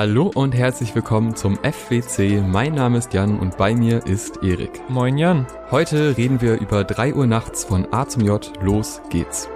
Hallo und herzlich willkommen zum FWC. Mein Name ist Jan und bei mir ist Erik. Moin Jan. Heute reden wir über 3 Uhr nachts von A zum J. Los geht's.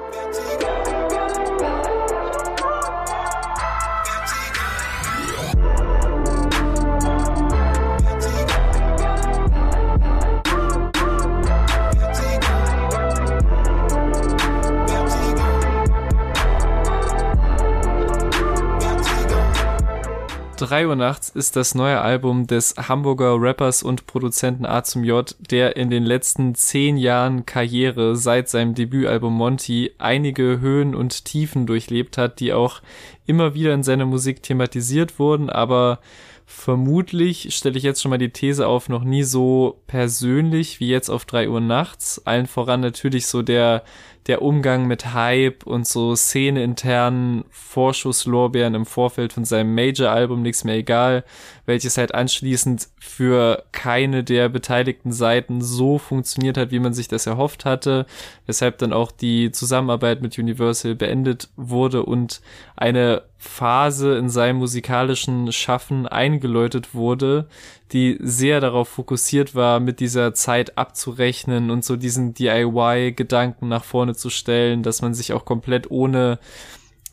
3 Uhr nachts ist das neue Album des Hamburger Rappers und Produzenten A zum J, der in den letzten zehn Jahren Karriere seit seinem Debütalbum Monty einige Höhen und Tiefen durchlebt hat, die auch immer wieder in seiner Musik thematisiert wurden, aber vermutlich, stelle ich jetzt schon mal die These auf, noch nie so persönlich wie jetzt auf 3 Uhr nachts. Allen voran natürlich so der der Umgang mit Hype und so szeneinternen Vorschusslorbeeren im Vorfeld von seinem Major-Album Nix mehr egal, welches halt anschließend für keine der beteiligten Seiten so funktioniert hat, wie man sich das erhofft hatte, weshalb dann auch die Zusammenarbeit mit Universal beendet wurde und eine Phase in seinem musikalischen Schaffen eingeläutet wurde, die sehr darauf fokussiert war, mit dieser Zeit abzurechnen und so diesen DIY-Gedanken nach vorne zu stellen, dass man sich auch komplett ohne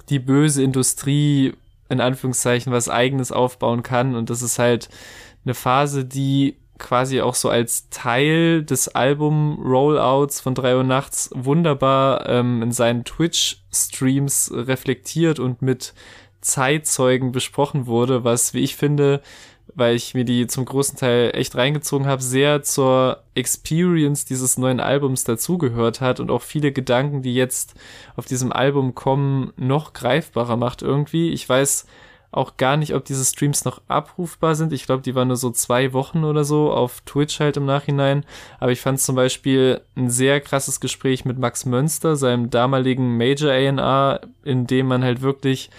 die böse Industrie in Anführungszeichen was eigenes aufbauen kann. Und das ist halt eine Phase, die quasi auch so als Teil des Album-Rollouts von 3 Uhr nachts wunderbar ähm, in seinen Twitch-Streams reflektiert und mit Zeitzeugen besprochen wurde, was, wie ich finde, weil ich mir die zum großen Teil echt reingezogen habe, sehr zur Experience dieses neuen Albums dazugehört hat und auch viele Gedanken, die jetzt auf diesem Album kommen, noch greifbarer macht irgendwie. Ich weiß auch gar nicht, ob diese Streams noch abrufbar sind. Ich glaube, die waren nur so zwei Wochen oder so auf Twitch halt im Nachhinein. Aber ich fand zum Beispiel ein sehr krasses Gespräch mit Max Mönster, seinem damaligen Major A&R, in dem man halt wirklich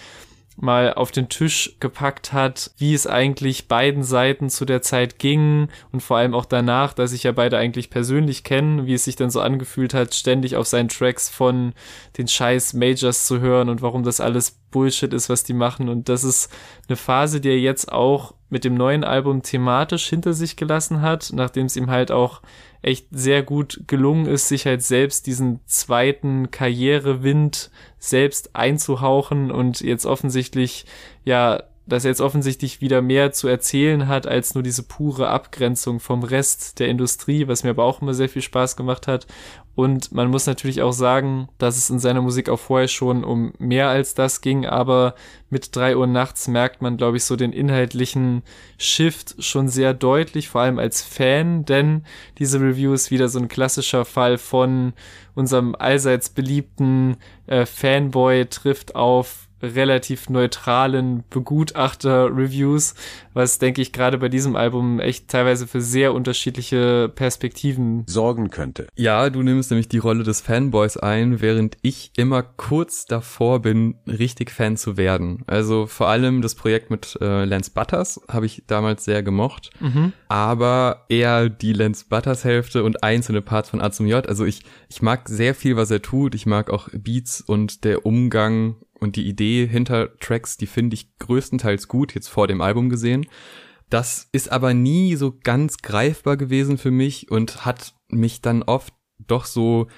mal auf den Tisch gepackt hat, wie es eigentlich beiden Seiten zu der Zeit ging und vor allem auch danach, dass sich ja beide eigentlich persönlich kennen, wie es sich dann so angefühlt hat, ständig auf seinen Tracks von den scheiß Majors zu hören und warum das alles Bullshit ist, was die machen. Und das ist eine Phase, die er jetzt auch mit dem neuen Album thematisch hinter sich gelassen hat, nachdem es ihm halt auch echt sehr gut gelungen ist, sich halt selbst diesen zweiten Karrierewind selbst einzuhauchen und jetzt offensichtlich ja dass er jetzt offensichtlich wieder mehr zu erzählen hat als nur diese pure Abgrenzung vom Rest der Industrie, was mir aber auch immer sehr viel Spaß gemacht hat. Und man muss natürlich auch sagen, dass es in seiner Musik auch vorher schon um mehr als das ging, aber mit drei Uhr nachts merkt man, glaube ich, so den inhaltlichen Shift schon sehr deutlich, vor allem als Fan, denn diese Review ist wieder so ein klassischer Fall von unserem allseits beliebten äh, Fanboy trifft auf relativ neutralen Begutachter-Reviews, was, denke ich, gerade bei diesem Album echt teilweise für sehr unterschiedliche Perspektiven sorgen könnte. Ja, du nimmst nämlich die Rolle des Fanboys ein, während ich immer kurz davor bin, richtig Fan zu werden. Also vor allem das Projekt mit äh, Lance Butters habe ich damals sehr gemocht, mhm. aber eher die Lance Butters Hälfte und einzelne Parts von A zum J. Also ich, ich mag sehr viel, was er tut. Ich mag auch Beats und der Umgang und die Idee hinter Tracks, die finde ich größtenteils gut, jetzt vor dem Album gesehen. Das ist aber nie so ganz greifbar gewesen für mich und hat mich dann oft doch so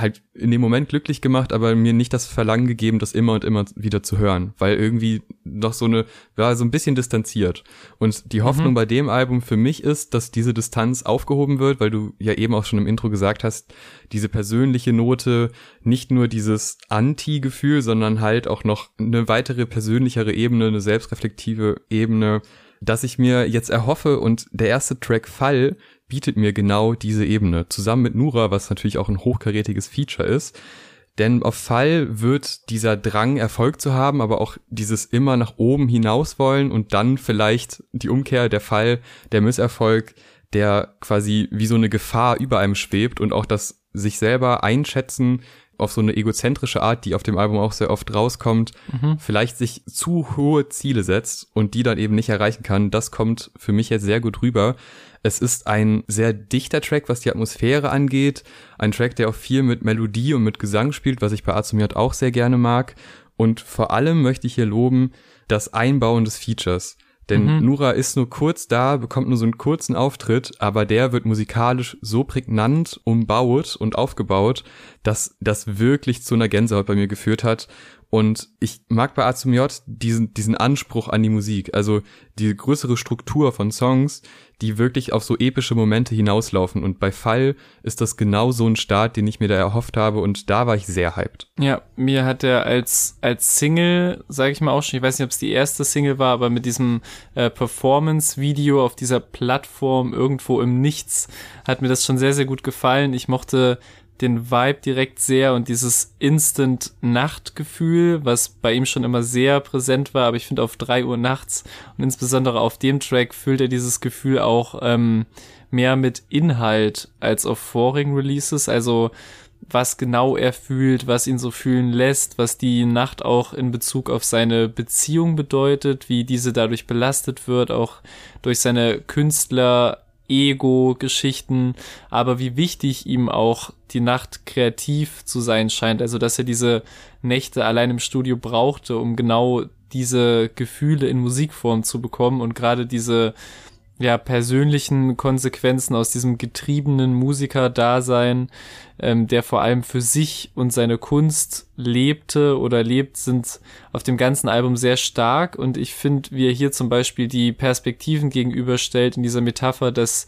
halt in dem Moment glücklich gemacht, aber mir nicht das Verlangen gegeben, das immer und immer wieder zu hören, weil irgendwie noch so eine, war so ein bisschen distanziert. Und die Hoffnung mhm. bei dem Album für mich ist, dass diese Distanz aufgehoben wird, weil du ja eben auch schon im Intro gesagt hast, diese persönliche Note, nicht nur dieses Anti-Gefühl, sondern halt auch noch eine weitere persönlichere Ebene, eine selbstreflektive Ebene, dass ich mir jetzt erhoffe und der erste Track Fall bietet mir genau diese Ebene, zusammen mit Nura, was natürlich auch ein hochkarätiges Feature ist. Denn auf Fall wird dieser Drang, Erfolg zu haben, aber auch dieses immer nach oben hinaus wollen und dann vielleicht die Umkehr, der Fall, der Misserfolg, der quasi wie so eine Gefahr über einem schwebt und auch das sich selber einschätzen auf so eine egozentrische Art, die auf dem Album auch sehr oft rauskommt, mhm. vielleicht sich zu hohe Ziele setzt und die dann eben nicht erreichen kann, das kommt für mich jetzt sehr gut rüber. Es ist ein sehr dichter Track, was die Atmosphäre angeht. Ein Track, der auch viel mit Melodie und mit Gesang spielt, was ich bei Azumiat auch sehr gerne mag. Und vor allem möchte ich hier loben, das Einbauen des Features. Denn mhm. Nura ist nur kurz da, bekommt nur so einen kurzen Auftritt, aber der wird musikalisch so prägnant umbaut und aufgebaut, dass das wirklich zu einer Gänsehaut bei mir geführt hat. Und ich mag bei A zum J diesen, diesen Anspruch an die Musik, also die größere Struktur von Songs, die wirklich auf so epische Momente hinauslaufen. Und bei Fall ist das genau so ein Start, den ich mir da erhofft habe. Und da war ich sehr hyped. Ja, mir hat er als, als Single, sage ich mal auch schon, ich weiß nicht, ob es die erste Single war, aber mit diesem äh, Performance-Video auf dieser Plattform irgendwo im Nichts hat mir das schon sehr, sehr gut gefallen. Ich mochte den Vibe direkt sehr und dieses Instant-Nachtgefühl, was bei ihm schon immer sehr präsent war, aber ich finde auf drei Uhr nachts und insbesondere auf dem Track füllt er dieses Gefühl auch ähm, mehr mit Inhalt als auf vorigen Releases, also was genau er fühlt, was ihn so fühlen lässt, was die Nacht auch in Bezug auf seine Beziehung bedeutet, wie diese dadurch belastet wird, auch durch seine Künstler Ego-Geschichten, aber wie wichtig ihm auch die Nacht kreativ zu sein scheint. Also, dass er diese Nächte allein im Studio brauchte, um genau diese Gefühle in Musikform zu bekommen und gerade diese ja, persönlichen Konsequenzen aus diesem getriebenen Musiker-Dasein, ähm, der vor allem für sich und seine Kunst lebte oder lebt, sind auf dem ganzen Album sehr stark. Und ich finde, wie er hier zum Beispiel die Perspektiven gegenüberstellt in dieser Metapher, dass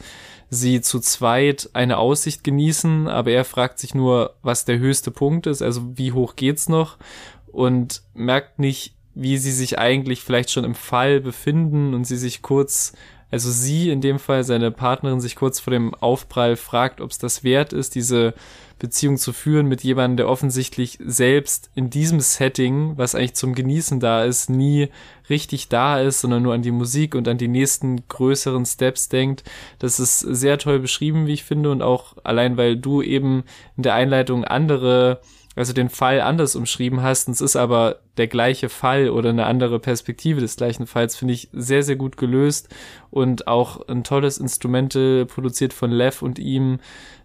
sie zu zweit eine Aussicht genießen, aber er fragt sich nur, was der höchste Punkt ist, also wie hoch geht's noch und merkt nicht, wie sie sich eigentlich vielleicht schon im Fall befinden und sie sich kurz also sie in dem Fall, seine Partnerin, sich kurz vor dem Aufprall fragt, ob es das wert ist, diese Beziehung zu führen mit jemandem, der offensichtlich selbst in diesem Setting, was eigentlich zum Genießen da ist, nie richtig da ist, sondern nur an die Musik und an die nächsten größeren Steps denkt. Das ist sehr toll beschrieben, wie ich finde, und auch allein, weil du eben in der Einleitung andere also den Fall anders umschrieben hast, und es ist aber der gleiche Fall oder eine andere Perspektive des gleichen Falls, finde ich sehr, sehr gut gelöst und auch ein tolles Instrumente produziert von Lev und ihm,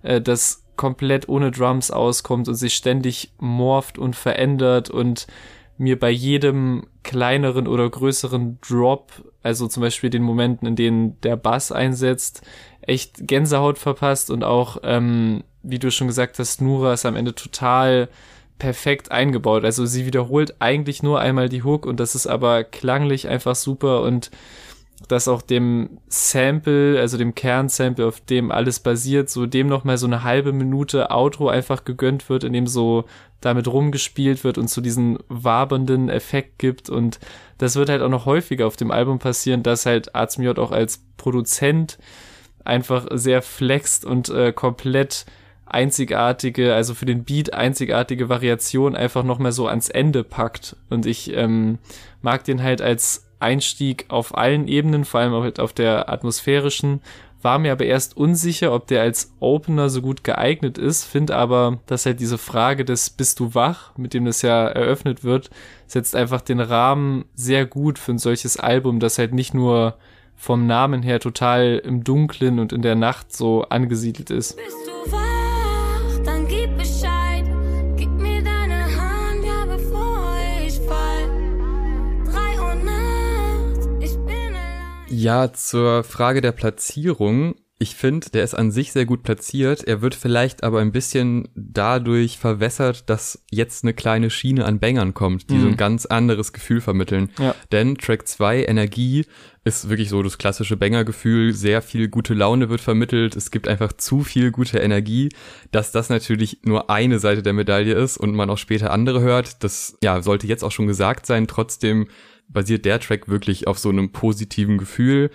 äh, das komplett ohne Drums auskommt und sich ständig morpht und verändert und mir bei jedem kleineren oder größeren Drop, also zum Beispiel den Momenten, in denen der Bass einsetzt, echt Gänsehaut verpasst und auch ähm, wie du schon gesagt hast, Nura ist am Ende total perfekt eingebaut. Also sie wiederholt eigentlich nur einmal die Hook und das ist aber klanglich einfach super und dass auch dem Sample, also dem Kernsample, auf dem alles basiert, so dem nochmal so eine halbe Minute Outro einfach gegönnt wird, in dem so damit rumgespielt wird und so diesen wabernden Effekt gibt und das wird halt auch noch häufiger auf dem Album passieren, dass halt Azmiot auch als Produzent einfach sehr flext und äh, komplett einzigartige, also für den Beat einzigartige Variation einfach nochmal so ans Ende packt. Und ich ähm, mag den halt als Einstieg auf allen Ebenen, vor allem halt auf der atmosphärischen, war mir aber erst unsicher, ob der als Opener so gut geeignet ist, finde aber, dass halt diese Frage des Bist du wach, mit dem das ja eröffnet wird, setzt einfach den Rahmen sehr gut für ein solches Album, das halt nicht nur vom Namen her total im Dunklen und in der Nacht so angesiedelt ist. Bist du wach? Ja, zur Frage der Platzierung. Ich finde, der ist an sich sehr gut platziert. Er wird vielleicht aber ein bisschen dadurch verwässert, dass jetzt eine kleine Schiene an Bängern kommt, die mhm. so ein mhm. ganz anderes Gefühl vermitteln. Ja. Denn Track 2, Energie, ist wirklich so das klassische Banger-Gefühl. Sehr viel gute Laune wird vermittelt. Es gibt einfach zu viel gute Energie, dass das natürlich nur eine Seite der Medaille ist und man auch später andere hört. Das, ja, sollte jetzt auch schon gesagt sein. Trotzdem basiert der Track wirklich auf so einem positiven Gefühl,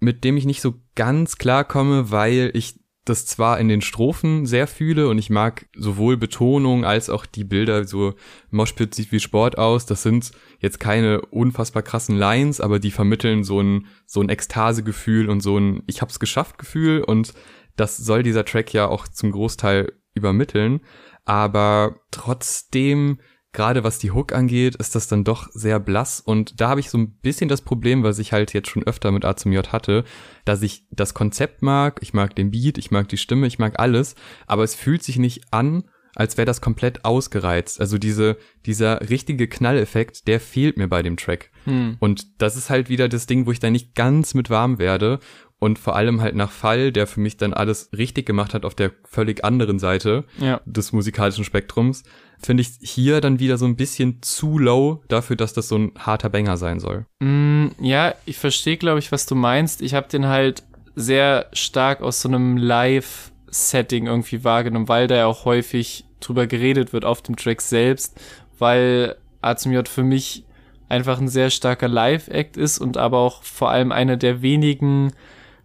mit dem ich nicht so ganz klar komme, weil ich das zwar in den Strophen sehr fühle und ich mag sowohl Betonung als auch die Bilder, so Moshpit sieht wie Sport aus, das sind jetzt keine unfassbar krassen Lines, aber die vermitteln so ein, so ein Ekstasegefühl und so ein Ich hab's geschafft Gefühl. Und das soll dieser Track ja auch zum Großteil übermitteln, aber trotzdem gerade was die Hook angeht, ist das dann doch sehr blass und da habe ich so ein bisschen das Problem, was ich halt jetzt schon öfter mit A zum J hatte, dass ich das Konzept mag, ich mag den Beat, ich mag die Stimme, ich mag alles, aber es fühlt sich nicht an, als wäre das komplett ausgereizt. Also diese, dieser richtige Knalleffekt, der fehlt mir bei dem Track. Hm. Und das ist halt wieder das Ding, wo ich da nicht ganz mit warm werde. Und vor allem halt nach Fall, der für mich dann alles richtig gemacht hat auf der völlig anderen Seite ja. des musikalischen Spektrums, finde ich hier dann wieder so ein bisschen zu low dafür, dass das so ein harter Banger sein soll. Mm, ja, ich verstehe, glaube ich, was du meinst. Ich habe den halt sehr stark aus so einem Live-Setting irgendwie wahrgenommen, weil da ja auch häufig drüber geredet wird auf dem Track selbst, weil A zum J für mich einfach ein sehr starker Live-Act ist und aber auch vor allem einer der wenigen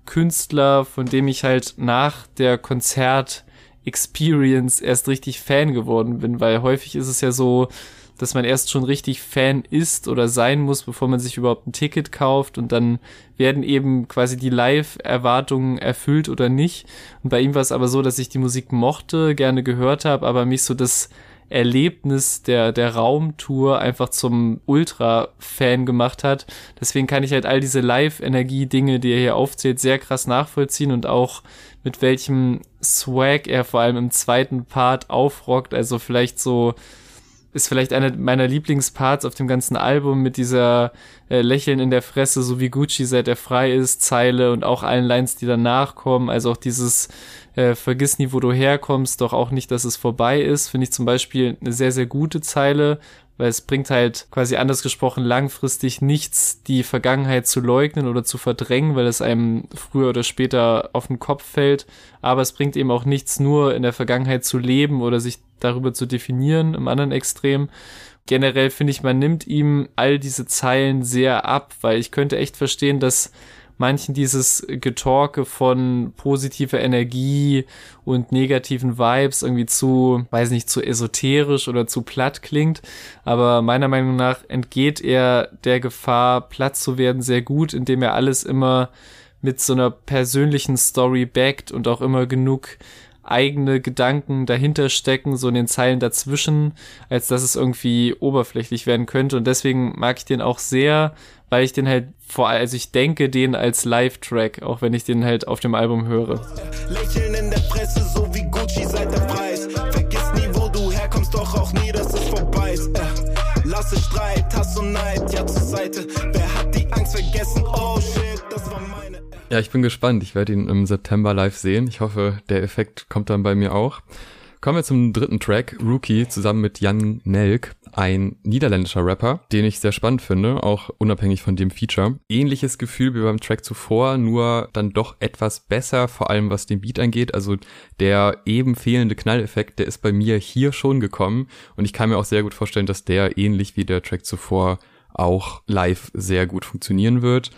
Künstler, von dem ich halt nach der Konzert Experience erst richtig Fan geworden bin, weil häufig ist es ja so, dass man erst schon richtig Fan ist oder sein muss, bevor man sich überhaupt ein Ticket kauft und dann werden eben quasi die Live-Erwartungen erfüllt oder nicht. Und bei ihm war es aber so, dass ich die Musik mochte, gerne gehört habe, aber mich so das Erlebnis der, der Raumtour einfach zum Ultra-Fan gemacht hat. Deswegen kann ich halt all diese Live-Energie-Dinge, die er hier aufzählt, sehr krass nachvollziehen und auch mit welchem Swag er vor allem im zweiten Part aufrockt. Also vielleicht so ist vielleicht einer meiner Lieblingsparts auf dem ganzen Album mit dieser äh, Lächeln in der Fresse, so wie Gucci seit er frei ist, Zeile und auch allen Lines, die danach kommen. Also auch dieses äh, Vergiss nie, wo du herkommst, doch auch nicht, dass es vorbei ist, finde ich zum Beispiel eine sehr, sehr gute Zeile, weil es bringt halt quasi anders gesprochen langfristig nichts, die Vergangenheit zu leugnen oder zu verdrängen, weil es einem früher oder später auf den Kopf fällt. Aber es bringt eben auch nichts, nur in der Vergangenheit zu leben oder sich darüber zu definieren im anderen Extrem. Generell finde ich, man nimmt ihm all diese Zeilen sehr ab, weil ich könnte echt verstehen, dass manchen dieses Getorke von positiver Energie und negativen Vibes irgendwie zu, weiß nicht, zu esoterisch oder zu platt klingt. Aber meiner Meinung nach entgeht er der Gefahr, platt zu werden, sehr gut, indem er alles immer mit so einer persönlichen Story backt und auch immer genug eigene Gedanken dahinter stecken, so in den Zeilen dazwischen, als dass es irgendwie oberflächlich werden könnte. Und deswegen mag ich den auch sehr, weil ich den halt vor allem, also ich denke den als Live-Track, auch wenn ich den halt auf dem Album höre. Lächeln in der Presse, so wie Gucci seit der Preis. Vergiss nie, wo du herkommst, doch auch nie, dass es vorbei ist. Äh, lasse Streit, Hass und Neid, ja zur Seite. Wer hat die Angst vergessen? Oh shit, das war meine. Ja, ich bin gespannt. Ich werde ihn im September live sehen. Ich hoffe, der Effekt kommt dann bei mir auch. Kommen wir zum dritten Track, Rookie, zusammen mit Jan Nelk, ein niederländischer Rapper, den ich sehr spannend finde, auch unabhängig von dem Feature. Ähnliches Gefühl wie beim Track zuvor, nur dann doch etwas besser, vor allem was den Beat angeht. Also der eben fehlende Knalleffekt, der ist bei mir hier schon gekommen und ich kann mir auch sehr gut vorstellen, dass der ähnlich wie der Track zuvor auch live sehr gut funktionieren wird.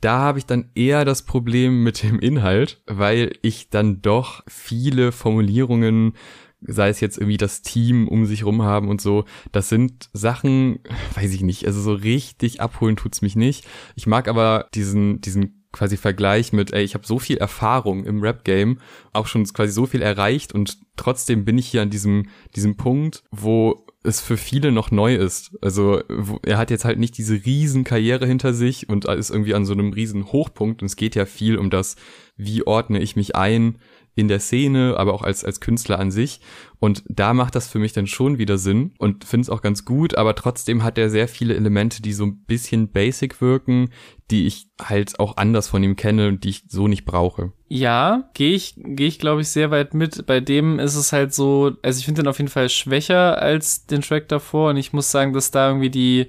Da habe ich dann eher das Problem mit dem Inhalt, weil ich dann doch viele Formulierungen sei es jetzt irgendwie das Team um sich rum haben und so, das sind Sachen, weiß ich nicht, also so richtig abholen tut's mich nicht. Ich mag aber diesen, diesen quasi Vergleich mit, ey, ich habe so viel Erfahrung im Rap-Game, auch schon quasi so viel erreicht und trotzdem bin ich hier an diesem, diesem Punkt, wo es für viele noch neu ist. Also er hat jetzt halt nicht diese riesen Karriere hinter sich und ist irgendwie an so einem riesen Hochpunkt und es geht ja viel um das, wie ordne ich mich ein, in der Szene, aber auch als, als Künstler an sich. Und da macht das für mich dann schon wieder Sinn und finde es auch ganz gut, aber trotzdem hat er sehr viele Elemente, die so ein bisschen basic wirken, die ich halt auch anders von ihm kenne und die ich so nicht brauche. Ja, gehe ich, gehe ich glaube ich sehr weit mit. Bei dem ist es halt so, also ich finde den auf jeden Fall schwächer als den Track davor und ich muss sagen, dass da irgendwie die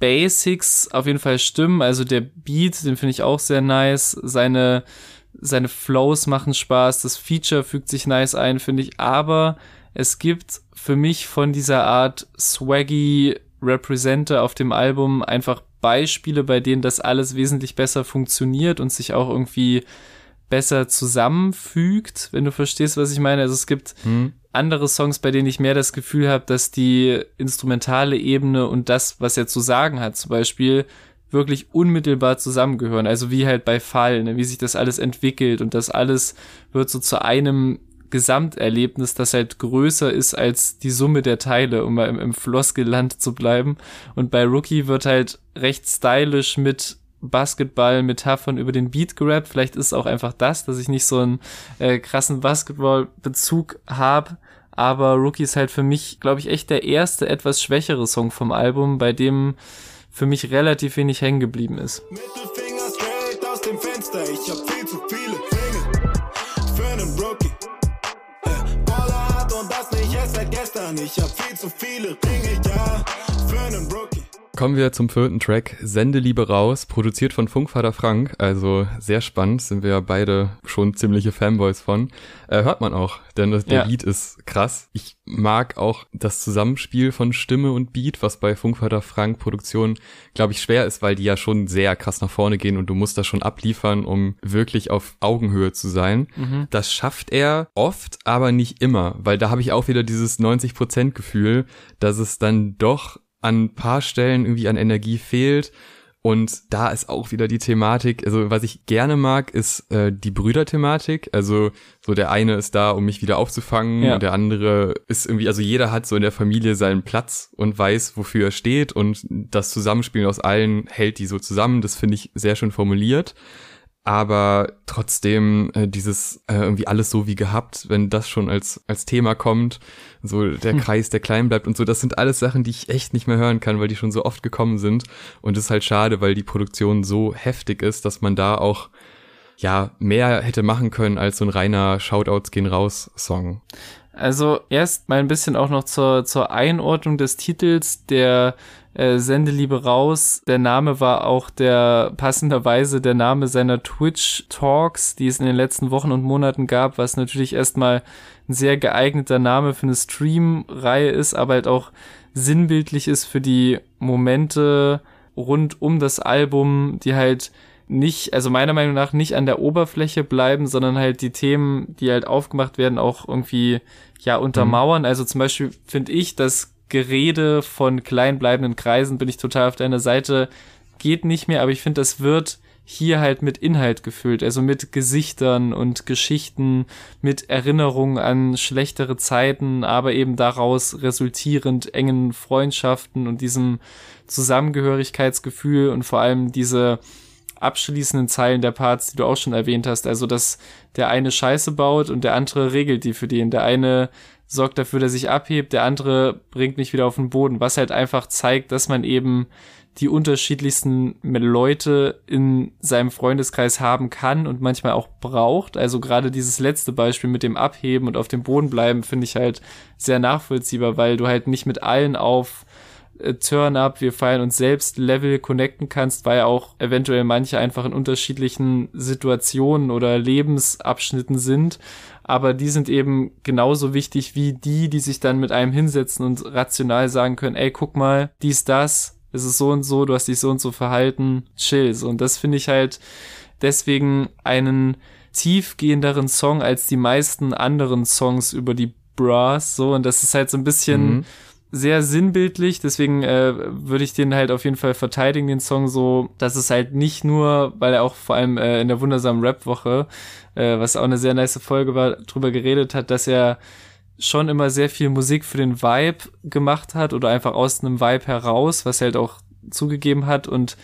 Basics auf jeden Fall stimmen. Also der Beat, den finde ich auch sehr nice. Seine seine Flows machen Spaß, das Feature fügt sich nice ein, finde ich, aber es gibt für mich von dieser Art swaggy Representer auf dem Album einfach Beispiele, bei denen das alles wesentlich besser funktioniert und sich auch irgendwie besser zusammenfügt, wenn du verstehst, was ich meine. Also es gibt hm. andere Songs, bei denen ich mehr das Gefühl habe, dass die instrumentale Ebene und das, was er zu sagen hat, zum Beispiel wirklich unmittelbar zusammengehören. Also wie halt bei Fall, ne? wie sich das alles entwickelt und das alles wird so zu einem Gesamterlebnis, das halt größer ist als die Summe der Teile, um mal im, im Floskelland zu bleiben. Und bei Rookie wird halt recht stylisch mit Basketball-Metaphern über den Beat gerappt. Vielleicht ist auch einfach das, dass ich nicht so einen äh, krassen Basketball-Bezug habe. aber Rookie ist halt für mich, glaube ich, echt der erste etwas schwächere Song vom Album, bei dem für mich relativ wenig hängen geblieben ist. Mittelfinger straight aus dem Fenster, ich hab viel zu viele Dinge für einen Rookie. Äh, hat und das nicht erst seit gestern, ich hab viel zu viele Ringe, ja, für einen Rookie. Kommen wir zum vierten Track, Sende Liebe raus, produziert von Funkvater Frank, also sehr spannend, sind wir ja beide schon ziemliche Fanboys von. Äh, hört man auch, denn das, der ja. Beat ist krass. Ich mag auch das Zusammenspiel von Stimme und Beat, was bei Funkvater Frank Produktion, glaube ich, schwer ist, weil die ja schon sehr krass nach vorne gehen und du musst das schon abliefern, um wirklich auf Augenhöhe zu sein. Mhm. Das schafft er oft, aber nicht immer, weil da habe ich auch wieder dieses 90% Gefühl, dass es dann doch an ein paar Stellen irgendwie an Energie fehlt. Und da ist auch wieder die Thematik, also was ich gerne mag, ist äh, die Brüderthematik. Also so der eine ist da, um mich wieder aufzufangen, ja. und der andere ist irgendwie, also jeder hat so in der Familie seinen Platz und weiß, wofür er steht und das Zusammenspielen aus allen hält die so zusammen. Das finde ich sehr schön formuliert aber trotzdem äh, dieses äh, irgendwie alles so wie gehabt, wenn das schon als als Thema kommt, so der hm. Kreis, der klein bleibt und so, das sind alles Sachen, die ich echt nicht mehr hören kann, weil die schon so oft gekommen sind und es ist halt schade, weil die Produktion so heftig ist, dass man da auch ja mehr hätte machen können als so ein reiner Shoutouts gehen raus Song. Also erst mal ein bisschen auch noch zur zur Einordnung des Titels, der äh, Sendeliebe raus. Der Name war auch der passenderweise der Name seiner Twitch-Talks, die es in den letzten Wochen und Monaten gab, was natürlich erstmal ein sehr geeigneter Name für eine Stream-Reihe ist, aber halt auch sinnbildlich ist für die Momente rund um das Album, die halt nicht, also meiner Meinung nach nicht an der Oberfläche bleiben, sondern halt die Themen, die halt aufgemacht werden, auch irgendwie ja untermauern. Mhm. Also zum Beispiel finde ich, dass Gerede von kleinbleibenden Kreisen bin ich total auf deiner Seite. Geht nicht mehr, aber ich finde, das wird hier halt mit Inhalt gefüllt, also mit Gesichtern und Geschichten, mit Erinnerungen an schlechtere Zeiten, aber eben daraus resultierend engen Freundschaften und diesem Zusammengehörigkeitsgefühl und vor allem diese abschließenden Zeilen der Parts, die du auch schon erwähnt hast, also dass der eine Scheiße baut und der andere regelt die für den, der eine sorgt dafür, dass sich abhebt, der andere bringt mich wieder auf den Boden, was halt einfach zeigt, dass man eben die unterschiedlichsten Leute in seinem Freundeskreis haben kann und manchmal auch braucht. Also gerade dieses letzte Beispiel mit dem Abheben und auf dem Boden bleiben finde ich halt sehr nachvollziehbar, weil du halt nicht mit allen auf äh, Turn-up, wir feiern uns selbst Level connecten kannst, weil auch eventuell manche einfach in unterschiedlichen Situationen oder Lebensabschnitten sind. Aber die sind eben genauso wichtig wie die, die sich dann mit einem hinsetzen und rational sagen können, ey, guck mal, dies, das, es ist so und so, du hast dich so und so verhalten, chills. Und das finde ich halt deswegen einen tiefgehenderen Song als die meisten anderen Songs über die Brass, so, und das ist halt so ein bisschen, mhm sehr sinnbildlich, deswegen äh, würde ich den halt auf jeden Fall verteidigen, den Song so, dass es halt nicht nur, weil er auch vor allem äh, in der wundersamen Rap-Woche, äh, was auch eine sehr nice Folge war, drüber geredet hat, dass er schon immer sehr viel Musik für den Vibe gemacht hat oder einfach aus einem Vibe heraus, was er halt auch zugegeben hat. Und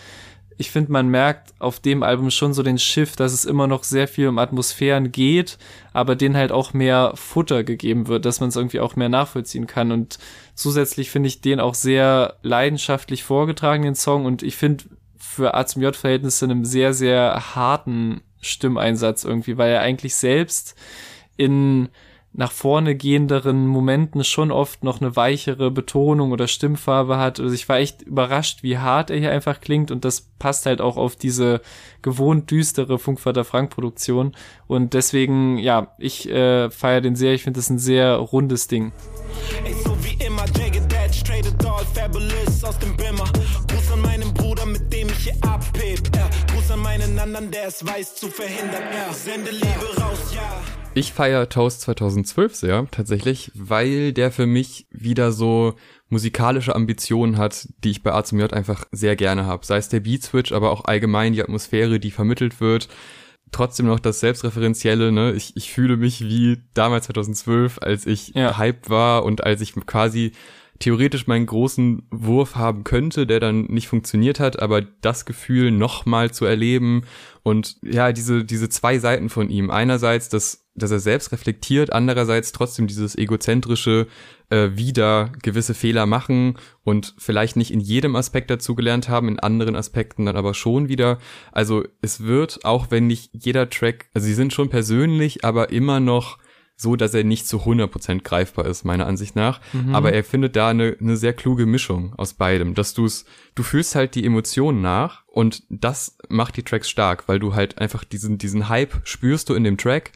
ich finde, man merkt auf dem Album schon so den Shift, dass es immer noch sehr viel um Atmosphären geht, aber denen halt auch mehr Futter gegeben wird, dass man es irgendwie auch mehr nachvollziehen kann. Und zusätzlich finde ich den auch sehr leidenschaftlich vorgetragen, den Song. Und ich finde für A zum J-Verhältnisse einen sehr, sehr harten Stimmeinsatz irgendwie, weil er eigentlich selbst in nach vorne gehenderen Momenten schon oft noch eine weichere Betonung oder Stimmfarbe hat. Also ich war echt überrascht, wie hart er hier einfach klingt und das passt halt auch auf diese gewohnt düstere Funkvater Frank Produktion und deswegen, ja, ich äh, feiere den sehr. Ich finde das ein sehr rundes Ding. Ey, so wie immer, Dad, straight Doll, Fabulous aus dem Bimmer. Gruß an meinen Bruder, mit dem ich hier abheb. Gruß an meinen anderen, der es weiß zu verhindern. Ja. Sende Liebe raus, ja. Ich feiere Toast 2012 sehr, tatsächlich, weil der für mich wieder so musikalische Ambitionen hat, die ich bei A zum J einfach sehr gerne habe. Sei es der Beat Switch, aber auch allgemein die Atmosphäre, die vermittelt wird. Trotzdem noch das Selbstreferenzielle, ne? Ich, ich fühle mich wie damals 2012, als ich ja. hyped war und als ich quasi theoretisch meinen großen Wurf haben könnte, der dann nicht funktioniert hat, aber das Gefühl nochmal zu erleben und ja, diese, diese zwei Seiten von ihm. Einerseits das dass er selbst reflektiert, andererseits trotzdem dieses egozentrische äh, wieder gewisse Fehler machen und vielleicht nicht in jedem Aspekt dazugelernt haben, in anderen Aspekten dann aber schon wieder. Also es wird, auch wenn nicht jeder Track, also sie sind schon persönlich, aber immer noch so, dass er nicht zu 100% greifbar ist, meiner Ansicht nach. Mhm. Aber er findet da eine, eine sehr kluge Mischung aus beidem, dass du's, du fühlst halt die Emotionen nach und das macht die Tracks stark, weil du halt einfach diesen, diesen Hype spürst du in dem Track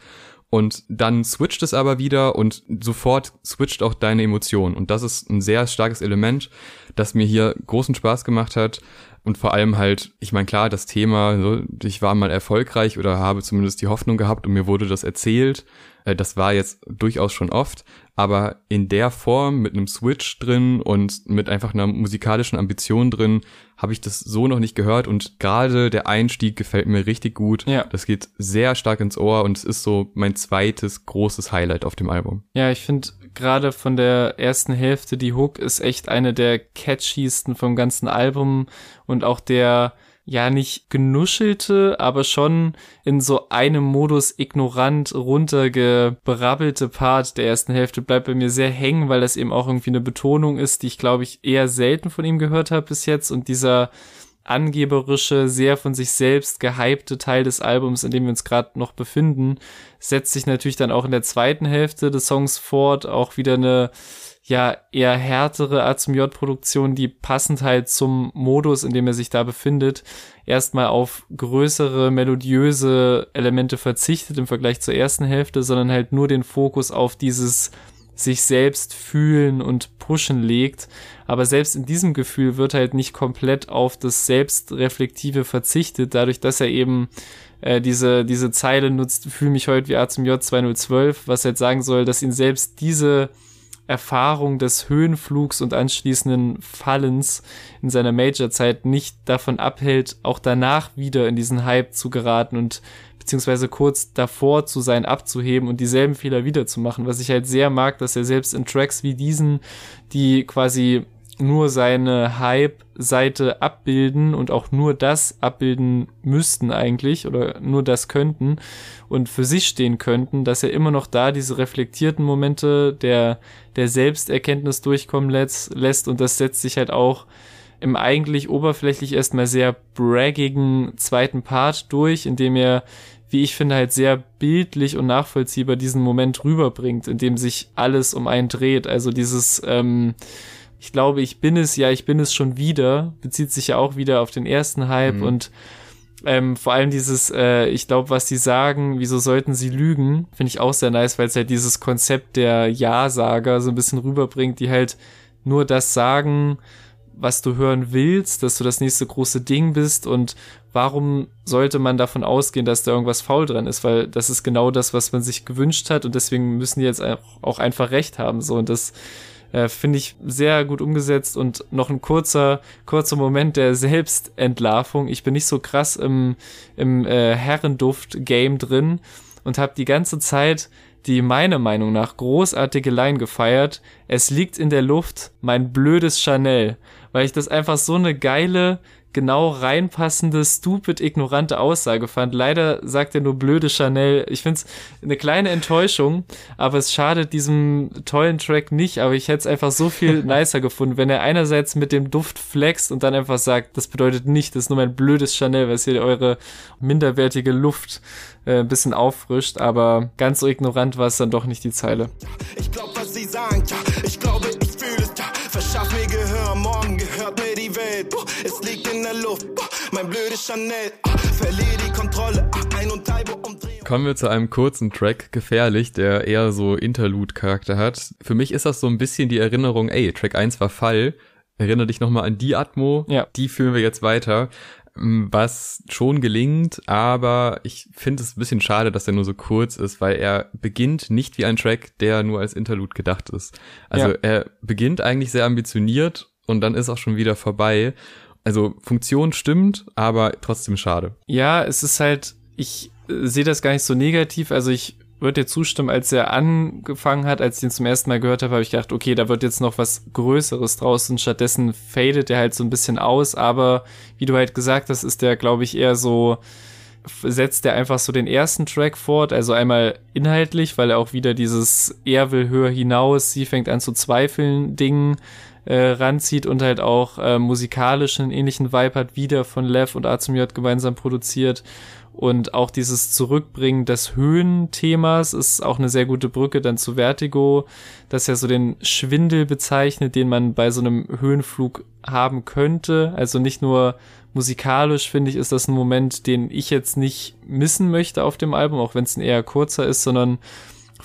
und dann switcht es aber wieder und sofort switcht auch deine Emotion. Und das ist ein sehr starkes Element, das mir hier großen Spaß gemacht hat. Und vor allem halt, ich meine, klar, das Thema, so, ich war mal erfolgreich oder habe zumindest die Hoffnung gehabt und mir wurde das erzählt. Äh, das war jetzt durchaus schon oft, aber in der Form mit einem Switch drin und mit einfach einer musikalischen Ambition drin habe ich das so noch nicht gehört und gerade der Einstieg gefällt mir richtig gut. Ja. Das geht sehr stark ins Ohr und es ist so mein zweites großes Highlight auf dem Album. Ja, ich finde gerade von der ersten Hälfte die Hook ist echt eine der catchiesten vom ganzen Album und auch der ja nicht genuschelte, aber schon in so einem Modus ignorant runtergebrabbelte Part der ersten Hälfte bleibt bei mir sehr hängen, weil das eben auch irgendwie eine Betonung ist, die ich glaube ich eher selten von ihm gehört habe bis jetzt. Und dieser angeberische, sehr von sich selbst gehypte Teil des Albums, in dem wir uns gerade noch befinden, setzt sich natürlich dann auch in der zweiten Hälfte des Songs fort, auch wieder eine ja eher härtere A zum J-Produktion, die passend halt zum Modus, in dem er sich da befindet, erstmal auf größere melodiöse Elemente verzichtet im Vergleich zur ersten Hälfte, sondern halt nur den Fokus auf dieses sich selbst fühlen und pushen legt. Aber selbst in diesem Gefühl wird halt nicht komplett auf das Selbstreflektive verzichtet, dadurch, dass er eben äh, diese, diese Zeile nutzt, fühle mich heute wie A zum J 2012, was halt sagen soll, dass ihn selbst diese Erfahrung des Höhenflugs und anschließenden Fallens in seiner Major-Zeit nicht davon abhält, auch danach wieder in diesen Hype zu geraten und beziehungsweise kurz davor zu sein, abzuheben und dieselben Fehler wiederzumachen. Was ich halt sehr mag, dass er selbst in Tracks wie diesen, die quasi nur seine Hype-Seite abbilden und auch nur das abbilden müssten eigentlich oder nur das könnten und für sich stehen könnten, dass er immer noch da diese reflektierten Momente der, der Selbsterkenntnis durchkommen lässt, lässt und das setzt sich halt auch im eigentlich oberflächlich erstmal sehr braggigen zweiten Part durch, indem er wie ich finde, halt sehr bildlich und nachvollziehbar diesen Moment rüberbringt, in dem sich alles um einen dreht. Also dieses, ähm, ich glaube, ich bin es, ja, ich bin es schon wieder, bezieht sich ja auch wieder auf den ersten Hype mhm. und ähm, vor allem dieses, äh, ich glaube, was die sagen, wieso sollten sie lügen, finde ich auch sehr nice, weil es halt dieses Konzept der Ja-Sager so ein bisschen rüberbringt, die halt nur das sagen, was du hören willst, dass du das nächste große Ding bist und warum sollte man davon ausgehen, dass da irgendwas faul dran ist, weil das ist genau das, was man sich gewünscht hat und deswegen müssen die jetzt auch einfach recht haben, so und das äh, Finde ich sehr gut umgesetzt und noch ein kurzer, kurzer Moment der Selbstentlarvung. Ich bin nicht so krass im, im äh, Herrenduft-Game drin und habe die ganze Zeit die meiner Meinung nach großartige Line gefeiert. Es liegt in der Luft, mein blödes Chanel, weil ich das einfach so eine geile, genau reinpassende, stupid, ignorante Aussage fand. Leider sagt er nur blöde Chanel. Ich finde es eine kleine Enttäuschung, aber es schadet diesem tollen Track nicht. Aber ich hätte es einfach so viel nicer gefunden, wenn er einerseits mit dem Duft flext und dann einfach sagt, das bedeutet nicht, das ist nur mein blödes Chanel, was hier eure minderwertige Luft äh, ein bisschen auffrischt. Aber ganz so ignorant war es dann doch nicht die Zeile. Ich glaube, was sie sagen, ja, ich glaube, ich fühle die Welt. Es liegt in der Luft, mein blödes Chanel, verliere die Kontrolle, ein und Kommen wir zu einem kurzen Track, Gefährlich, der eher so Interlude-Charakter hat. Für mich ist das so ein bisschen die Erinnerung, ey, Track 1 war Fall, erinnere dich nochmal an die Atmo, ja. die führen wir jetzt weiter was schon gelingt, aber ich finde es ein bisschen schade, dass er nur so kurz ist, weil er beginnt nicht wie ein Track, der nur als Interlude gedacht ist. Also ja. er beginnt eigentlich sehr ambitioniert und dann ist auch schon wieder vorbei. Also Funktion stimmt, aber trotzdem schade. Ja, es ist halt, ich sehe das gar nicht so negativ. Also ich würde dir zustimmen, als er angefangen hat, als ich ihn zum ersten Mal gehört habe, habe ich gedacht, okay, da wird jetzt noch was Größeres draus und stattdessen fadet er halt so ein bisschen aus, aber wie du halt gesagt hast, ist der, glaube ich, eher so setzt er einfach so den ersten Track fort, also einmal inhaltlich, weil er auch wieder dieses er will höher hinaus, sie fängt an zu zweifeln Ding äh, ranzieht und halt auch äh, musikalisch einen ähnlichen Vibe hat, wieder von Lev und A zum J gemeinsam produziert und auch dieses Zurückbringen des Höhenthemas ist auch eine sehr gute Brücke dann zu Vertigo, das ja so den Schwindel bezeichnet, den man bei so einem Höhenflug haben könnte. Also nicht nur musikalisch, finde ich, ist das ein Moment, den ich jetzt nicht missen möchte auf dem Album, auch wenn es ein eher kurzer ist, sondern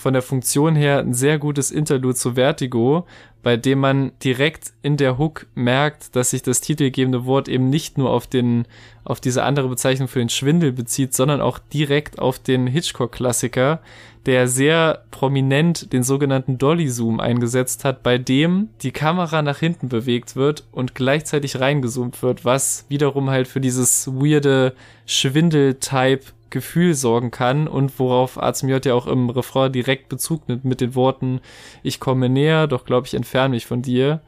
von der Funktion her ein sehr gutes Interlude zu Vertigo, bei dem man direkt in der Hook merkt, dass sich das titelgebende Wort eben nicht nur auf den, auf diese andere Bezeichnung für den Schwindel bezieht, sondern auch direkt auf den Hitchcock-Klassiker, der sehr prominent den sogenannten Dolly-Zoom eingesetzt hat, bei dem die Kamera nach hinten bewegt wird und gleichzeitig reingezoomt wird, was wiederum halt für dieses weirde Schwindel-Type Gefühl sorgen kann und worauf Azmiot ja auch im Refrain direkt Bezug nimmt mit den Worten, ich komme näher, doch glaube ich entferne mich von dir.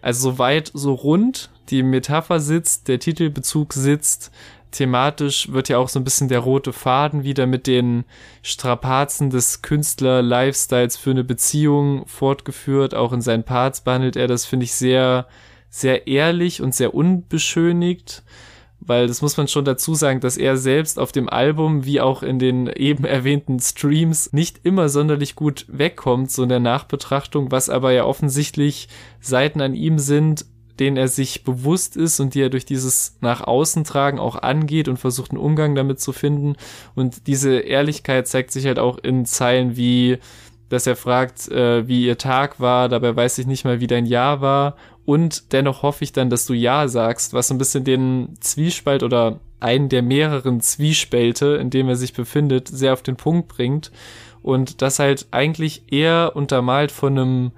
Also so weit, so rund, die Metapher sitzt, der Titelbezug sitzt, thematisch wird ja auch so ein bisschen der rote Faden wieder mit den Strapazen des Künstler-Lifestyles für eine Beziehung fortgeführt. Auch in seinen Parts behandelt er das, finde ich, sehr, sehr ehrlich und sehr unbeschönigt weil das muss man schon dazu sagen, dass er selbst auf dem Album wie auch in den eben erwähnten Streams nicht immer sonderlich gut wegkommt, so in der Nachbetrachtung, was aber ja offensichtlich Seiten an ihm sind, denen er sich bewusst ist und die er durch dieses nach außen tragen auch angeht und versucht einen Umgang damit zu finden. Und diese Ehrlichkeit zeigt sich halt auch in Zeilen wie, dass er fragt, äh, wie ihr Tag war, dabei weiß ich nicht mal, wie dein Jahr war und dennoch hoffe ich dann, dass du Ja sagst, was so ein bisschen den Zwiespalt oder einen der mehreren Zwiespälte, in dem er sich befindet, sehr auf den Punkt bringt. Und das halt eigentlich eher untermalt von einem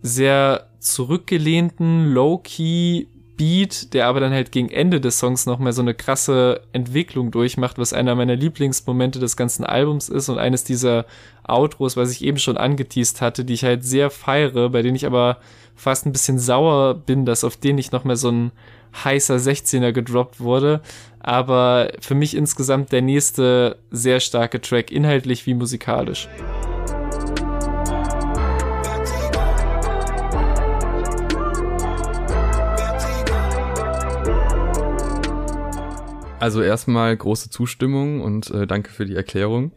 sehr zurückgelehnten, low-key Beat, der aber dann halt gegen Ende des Songs noch mal so eine krasse Entwicklung durchmacht, was einer meiner Lieblingsmomente des ganzen Albums ist und eines dieser Outros, was ich eben schon angeteased hatte, die ich halt sehr feiere, bei denen ich aber fast ein bisschen sauer bin, dass auf den nicht noch mehr so ein heißer 16er gedroppt wurde. Aber für mich insgesamt der nächste sehr starke Track, inhaltlich wie musikalisch. Also erstmal große Zustimmung und äh, danke für die Erklärung.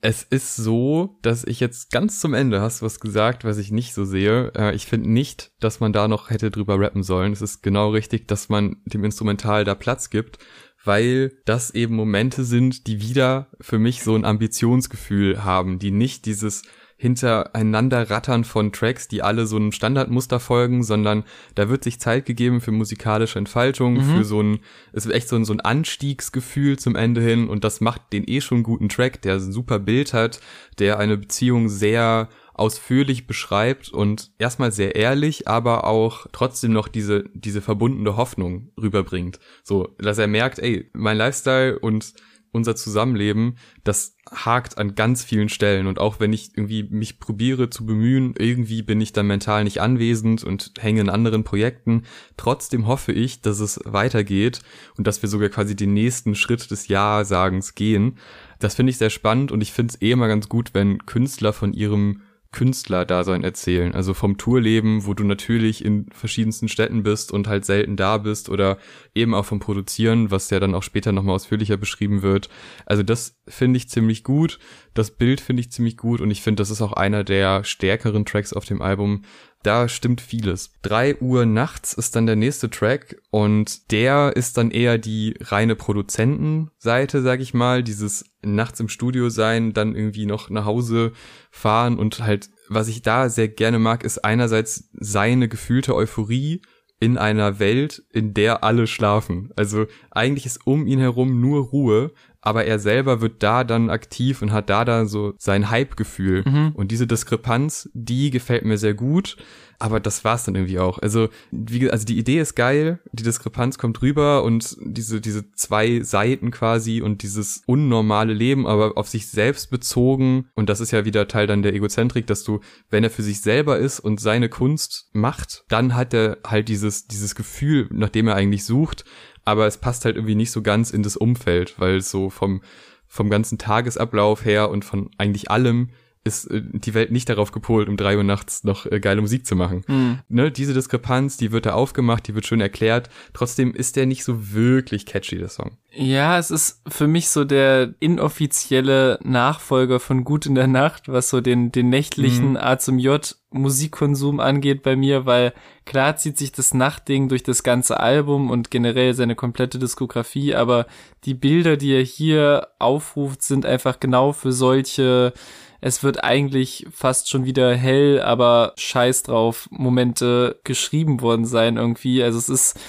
Es ist so, dass ich jetzt ganz zum Ende hast du was gesagt, was ich nicht so sehe. Äh, ich finde nicht, dass man da noch hätte drüber rappen sollen. Es ist genau richtig, dass man dem Instrumental da Platz gibt, weil das eben Momente sind, die wieder für mich so ein Ambitionsgefühl haben, die nicht dieses hintereinander rattern von Tracks, die alle so einem Standardmuster folgen, sondern da wird sich Zeit gegeben für musikalische Entfaltung, mhm. für so ein, es ist echt so ein, so ein Anstiegsgefühl zum Ende hin und das macht den eh schon guten Track, der ein super Bild hat, der eine Beziehung sehr ausführlich beschreibt und erstmal sehr ehrlich, aber auch trotzdem noch diese, diese verbundene Hoffnung rüberbringt. So, dass er merkt, ey, mein Lifestyle und unser Zusammenleben, das hakt an ganz vielen Stellen und auch wenn ich irgendwie mich probiere zu bemühen, irgendwie bin ich dann mental nicht anwesend und hänge in anderen Projekten. Trotzdem hoffe ich, dass es weitergeht und dass wir sogar quasi den nächsten Schritt des Ja-Sagens gehen. Das finde ich sehr spannend und ich finde es eh immer ganz gut, wenn Künstler von ihrem Künstlerdasein erzählen. Also vom Tourleben, wo du natürlich in verschiedensten Städten bist und halt selten da bist oder eben auch vom Produzieren, was ja dann auch später nochmal ausführlicher beschrieben wird. Also das finde ich ziemlich gut. Das Bild finde ich ziemlich gut und ich finde, das ist auch einer der stärkeren Tracks auf dem Album, da stimmt vieles. Drei Uhr nachts ist dann der nächste Track und der ist dann eher die reine Produzentenseite, sag ich mal, dieses nachts im Studio sein, dann irgendwie noch nach Hause fahren und halt, was ich da sehr gerne mag, ist einerseits seine gefühlte Euphorie in einer Welt, in der alle schlafen. Also eigentlich ist um ihn herum nur Ruhe aber er selber wird da dann aktiv und hat da da so sein Hype-Gefühl. Mhm. Und diese Diskrepanz, die gefällt mir sehr gut. aber das war's dann irgendwie auch. Also, wie, also die Idee ist geil, die Diskrepanz kommt rüber und diese, diese zwei Seiten quasi und dieses unnormale Leben, aber auf sich selbst bezogen. Und das ist ja wieder Teil dann der Egozentrik, dass du, wenn er für sich selber ist und seine Kunst macht, dann hat er halt dieses, dieses Gefühl, nach dem er eigentlich sucht. Aber es passt halt irgendwie nicht so ganz in das Umfeld, weil so vom, vom ganzen Tagesablauf her und von eigentlich allem ist äh, die Welt nicht darauf gepolt, um drei Uhr nachts noch äh, geile Musik zu machen. Mhm. Ne, diese Diskrepanz, die wird da aufgemacht, die wird schön erklärt. Trotzdem ist der nicht so wirklich catchy, der Song. Ja, es ist für mich so der inoffizielle Nachfolger von Gut in der Nacht, was so den, den nächtlichen mhm. A zum J Musikkonsum angeht bei mir, weil klar zieht sich das Nachtding durch das ganze Album und generell seine komplette Diskografie, aber die Bilder, die er hier aufruft, sind einfach genau für solche es wird eigentlich fast schon wieder hell, aber scheiß drauf, Momente geschrieben worden sein irgendwie. Also es ist,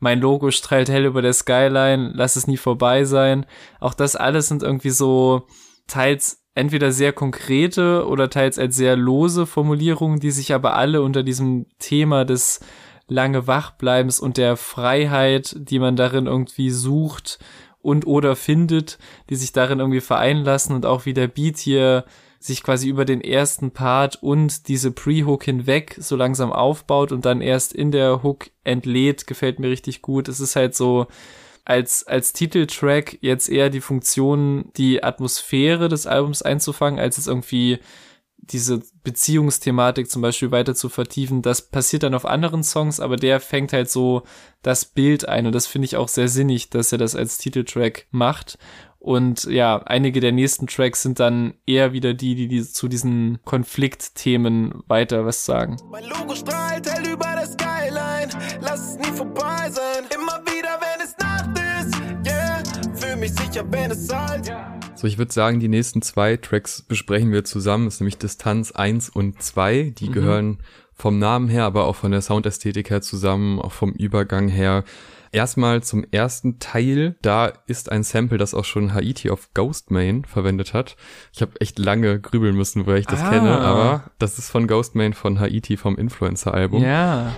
mein Logo strahlt hell über der Skyline, lass es nie vorbei sein. Auch das alles sind irgendwie so teils entweder sehr konkrete oder teils als sehr lose Formulierungen, die sich aber alle unter diesem Thema des lange Wachbleibens und der Freiheit, die man darin irgendwie sucht und oder findet, die sich darin irgendwie vereinen lassen und auch wie der Beat hier sich quasi über den ersten Part und diese Pre-Hook hinweg so langsam aufbaut und dann erst in der Hook entlädt, gefällt mir richtig gut. Es ist halt so als, als Titeltrack jetzt eher die Funktion, die Atmosphäre des Albums einzufangen, als es irgendwie diese Beziehungsthematik zum Beispiel weiter zu vertiefen. Das passiert dann auf anderen Songs, aber der fängt halt so das Bild ein und das finde ich auch sehr sinnig, dass er das als Titeltrack macht. Und ja, einige der nächsten Tracks sind dann eher wieder die, die, die zu diesen Konfliktthemen weiter was sagen. Mein Logo strahlt hell über der Skyline, lass es nie vorbei sein. Immer wieder, wenn es Nacht ist, yeah, fühl mich sicher, wenn es halt. So, ich würde sagen, die nächsten zwei Tracks besprechen wir zusammen. Das ist nämlich Distanz 1 und 2. Die mhm. gehören vom Namen her, aber auch von der Soundästhetik her zusammen, auch vom Übergang her. Erstmal zum ersten Teil, da ist ein Sample, das auch schon Haiti auf Ghostmain verwendet hat. Ich habe echt lange grübeln müssen, woher ich das ah. kenne, aber das ist von Ghostmain von Haiti vom Influencer-Album. Ja.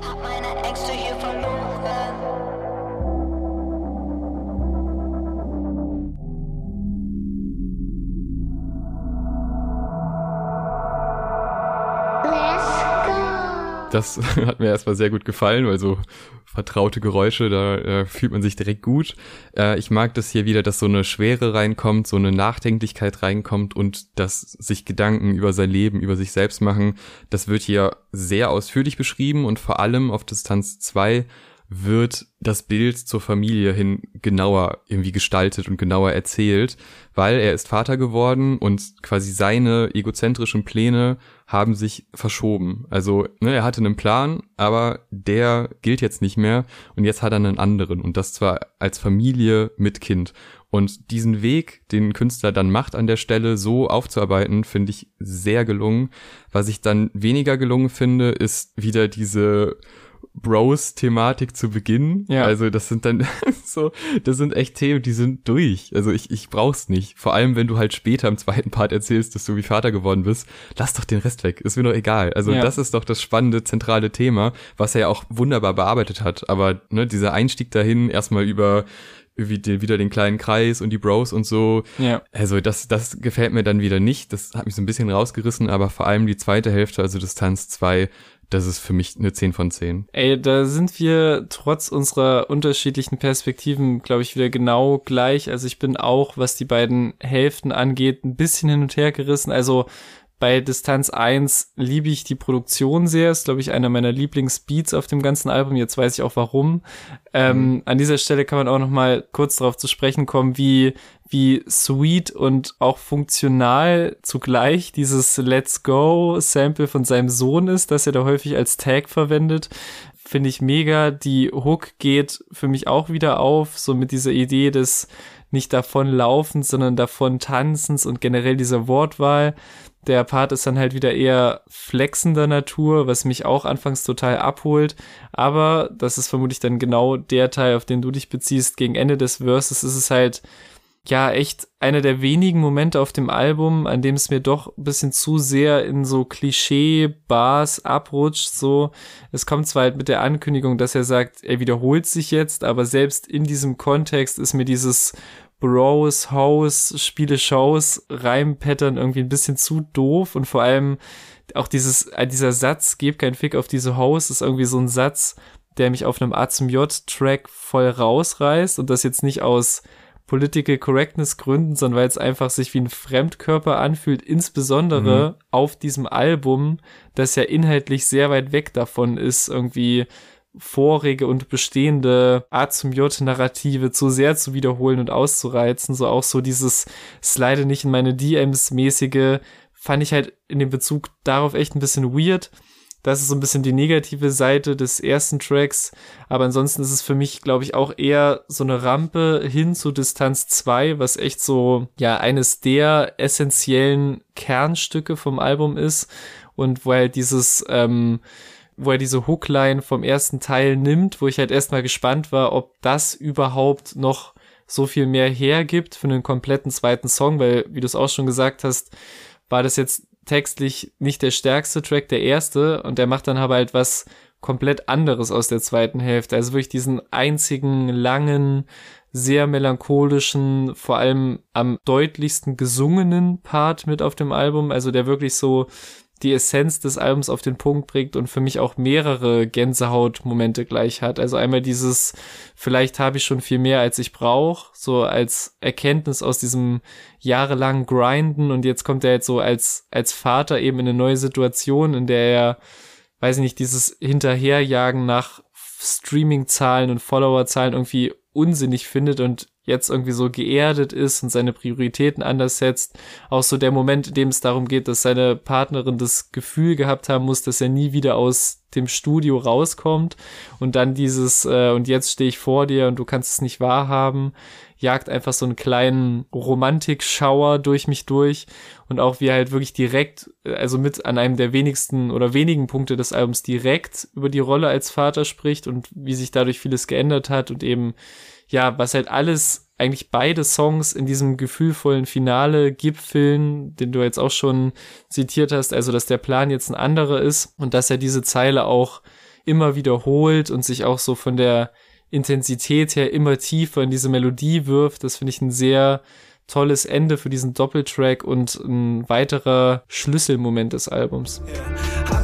Das hat mir erstmal sehr gut gefallen, weil so vertraute Geräusche, da äh, fühlt man sich direkt gut. Äh, ich mag das hier wieder, dass so eine Schwere reinkommt, so eine Nachdenklichkeit reinkommt und dass sich Gedanken über sein Leben, über sich selbst machen. Das wird hier sehr ausführlich beschrieben und vor allem auf Distanz 2 wird das Bild zur Familie hin genauer irgendwie gestaltet und genauer erzählt, weil er ist Vater geworden und quasi seine egozentrischen Pläne haben sich verschoben. Also ne, er hatte einen Plan, aber der gilt jetzt nicht mehr und jetzt hat er einen anderen und das zwar als Familie mit Kind. Und diesen Weg, den Künstler dann macht an der Stelle, so aufzuarbeiten, finde ich sehr gelungen. Was ich dann weniger gelungen finde, ist wieder diese Bros-Thematik zu Beginn. Ja. Also das sind dann so, das sind echt Themen, die sind durch. Also ich, ich brauch's nicht. Vor allem, wenn du halt später im zweiten Part erzählst, dass du wie Vater geworden bist, lass doch den Rest weg. Ist mir doch egal. Also ja. das ist doch das spannende, zentrale Thema, was er ja auch wunderbar bearbeitet hat. Aber ne, dieser Einstieg dahin, erstmal über wie wieder den kleinen Kreis und die Bros und so. Ja. Also das, das gefällt mir dann wieder nicht. Das hat mich so ein bisschen rausgerissen, aber vor allem die zweite Hälfte, also Distanz 2, das ist für mich eine 10 von 10. Ey, da sind wir trotz unserer unterschiedlichen Perspektiven, glaube ich, wieder genau gleich. Also ich bin auch, was die beiden Hälften angeht, ein bisschen hin und her gerissen. Also bei Distanz 1 liebe ich die Produktion sehr. Ist, glaube ich, einer meiner Lieblingsbeats auf dem ganzen Album. Jetzt weiß ich auch warum. Ähm, mhm. An dieser Stelle kann man auch noch mal kurz darauf zu sprechen kommen, wie, wie sweet und auch funktional zugleich dieses Let's Go Sample von seinem Sohn ist, das er da häufig als Tag verwendet. Finde ich mega. Die Hook geht für mich auch wieder auf, so mit dieser Idee des nicht davon laufens, sondern davon tanzens und generell dieser Wortwahl. Der Part ist dann halt wieder eher flexender Natur, was mich auch anfangs total abholt. Aber das ist vermutlich dann genau der Teil, auf den du dich beziehst. Gegen Ende des Verses ist es halt ja echt einer der wenigen Momente auf dem Album, an dem es mir doch ein bisschen zu sehr in so Klischee-Bars abrutscht. So, es kommt zwar halt mit der Ankündigung, dass er sagt, er wiederholt sich jetzt, aber selbst in diesem Kontext ist mir dieses Bros, House, Spiele, Shows, Reimpattern irgendwie ein bisschen zu doof und vor allem auch dieses, äh, dieser Satz, gebt kein Fick auf diese House, ist irgendwie so ein Satz, der mich auf einem A zum J-Track voll rausreißt und das jetzt nicht aus Political Correctness Gründen, sondern weil es einfach sich wie ein Fremdkörper anfühlt, insbesondere mhm. auf diesem Album, das ja inhaltlich sehr weit weg davon ist, irgendwie vorige und bestehende A zum J Narrative zu sehr zu wiederholen und auszureizen, so auch so dieses Slide nicht in meine DMs mäßige, fand ich halt in dem Bezug darauf echt ein bisschen weird. Das ist so ein bisschen die negative Seite des ersten Tracks. Aber ansonsten ist es für mich, glaube ich, auch eher so eine Rampe hin zu Distanz 2, was echt so, ja, eines der essentiellen Kernstücke vom Album ist. Und wo halt dieses, ähm, wo er diese Hookline vom ersten Teil nimmt, wo ich halt erstmal gespannt war, ob das überhaupt noch so viel mehr hergibt für einen kompletten zweiten Song, weil, wie du es auch schon gesagt hast, war das jetzt textlich nicht der stärkste Track, der erste, und der macht dann aber halt was komplett anderes aus der zweiten Hälfte. Also wirklich diesen einzigen langen, sehr melancholischen, vor allem am deutlichsten gesungenen Part mit auf dem Album, also der wirklich so die Essenz des Albums auf den Punkt bringt und für mich auch mehrere Gänsehautmomente gleich hat. Also einmal dieses, vielleicht habe ich schon viel mehr, als ich brauche, so als Erkenntnis aus diesem jahrelangen Grinden und jetzt kommt er jetzt so als, als Vater eben in eine neue Situation, in der er, weiß ich nicht, dieses Hinterherjagen nach Streaming-Zahlen und Follower-Zahlen irgendwie unsinnig findet und jetzt irgendwie so geerdet ist und seine Prioritäten anders setzt. Auch so der Moment, in dem es darum geht, dass seine Partnerin das Gefühl gehabt haben muss, dass er nie wieder aus dem Studio rauskommt und dann dieses äh, und jetzt stehe ich vor dir und du kannst es nicht wahrhaben, jagt einfach so einen kleinen Romantikschauer durch mich durch und auch wie er halt wirklich direkt, also mit an einem der wenigsten oder wenigen Punkte des Albums direkt über die Rolle als Vater spricht und wie sich dadurch vieles geändert hat und eben ja, was halt alles, eigentlich beide Songs in diesem gefühlvollen Finale gipfeln, den du jetzt auch schon zitiert hast, also dass der Plan jetzt ein anderer ist und dass er diese Zeile auch immer wiederholt und sich auch so von der Intensität her immer tiefer in diese Melodie wirft. Das finde ich ein sehr tolles Ende für diesen Doppeltrack und ein weiterer Schlüsselmoment des Albums. Yeah.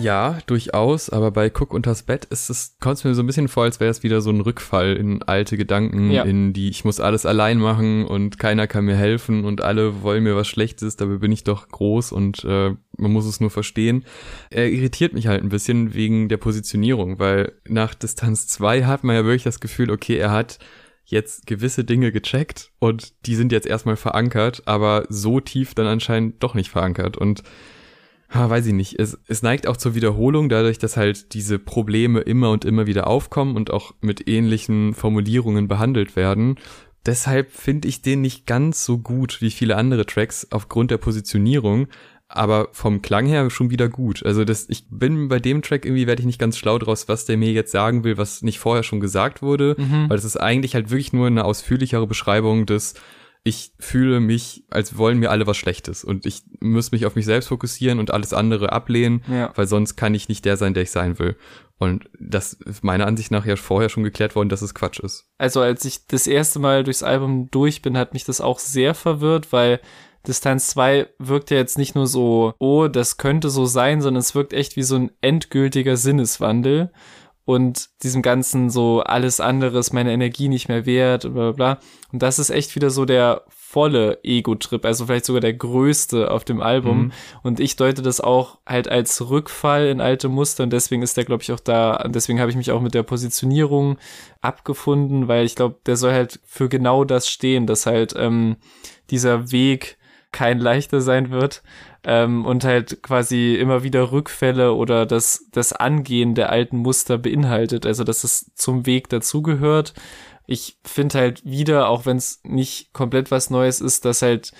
Ja, durchaus, aber bei Cook unters Bett ist es, kommt es mir so ein bisschen vor, als wäre es wieder so ein Rückfall in alte Gedanken, ja. in die ich muss alles allein machen und keiner kann mir helfen und alle wollen mir was Schlechtes, dabei bin ich doch groß und äh, man muss es nur verstehen. Er irritiert mich halt ein bisschen wegen der Positionierung, weil nach Distanz 2 hat man ja wirklich das Gefühl, okay, er hat jetzt gewisse Dinge gecheckt und die sind jetzt erstmal verankert, aber so tief dann anscheinend doch nicht verankert und ha, weiß ich nicht, es, es neigt auch zur Wiederholung, dadurch, dass halt diese Probleme immer und immer wieder aufkommen und auch mit ähnlichen Formulierungen behandelt werden. Deshalb finde ich den nicht ganz so gut wie viele andere Tracks aufgrund der Positionierung, aber vom Klang her schon wieder gut. Also das, ich bin bei dem Track irgendwie werde ich nicht ganz schlau draus, was der mir jetzt sagen will, was nicht vorher schon gesagt wurde, mhm. weil das ist eigentlich halt wirklich nur eine ausführlichere Beschreibung des ich fühle mich, als wollen mir alle was Schlechtes und ich muss mich auf mich selbst fokussieren und alles andere ablehnen, ja. weil sonst kann ich nicht der sein, der ich sein will. Und das ist meiner Ansicht nach ja vorher schon geklärt worden, dass es Quatsch ist. Also als ich das erste Mal durchs Album durch bin, hat mich das auch sehr verwirrt, weil Distanz 2 wirkt ja jetzt nicht nur so, oh, das könnte so sein, sondern es wirkt echt wie so ein endgültiger Sinneswandel und diesem ganzen so alles anderes meine Energie nicht mehr wert und bla bla bla. Und das ist echt wieder so der volle Ego-Trip, also vielleicht sogar der größte auf dem Album. Mhm. Und ich deute das auch halt als Rückfall in alte Muster und deswegen ist der, glaube ich, auch da, deswegen habe ich mich auch mit der Positionierung abgefunden, weil ich glaube, der soll halt für genau das stehen, dass halt ähm, dieser Weg kein leichter sein wird ähm, und halt quasi immer wieder Rückfälle oder das, das Angehen der alten Muster beinhaltet, also dass es zum Weg dazugehört. Ich finde halt wieder, auch wenn es nicht komplett was Neues ist, dass halt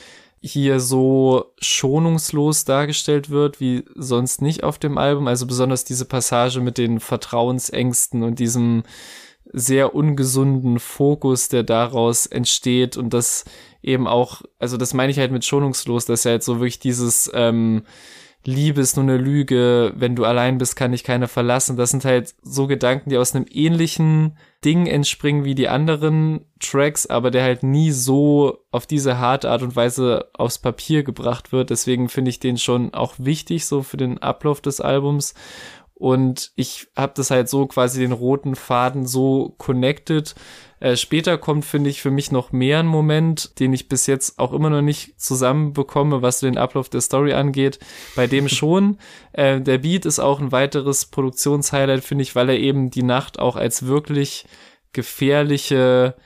hier so schonungslos dargestellt wird, wie sonst nicht auf dem Album. Also besonders diese Passage mit den Vertrauensängsten und diesem sehr ungesunden Fokus, der daraus entsteht und das eben auch, also das meine ich halt mit schonungslos, dass er halt so wirklich dieses ähm, Liebe ist nur eine Lüge, wenn du allein bist, kann dich keiner verlassen. Das sind halt so Gedanken, die aus einem ähnlichen Ding entspringen wie die anderen Tracks, aber der halt nie so auf diese harte Art und Weise aufs Papier gebracht wird. Deswegen finde ich den schon auch wichtig, so für den Ablauf des Albums. Und ich habe das halt so quasi den roten Faden so connected. Äh, später kommt, finde ich, für mich noch mehr ein Moment, den ich bis jetzt auch immer noch nicht zusammenbekomme, was den Ablauf der Story angeht. Bei dem schon. Äh, der Beat ist auch ein weiteres Produktionshighlight, finde ich, weil er eben die Nacht auch als wirklich gefährliche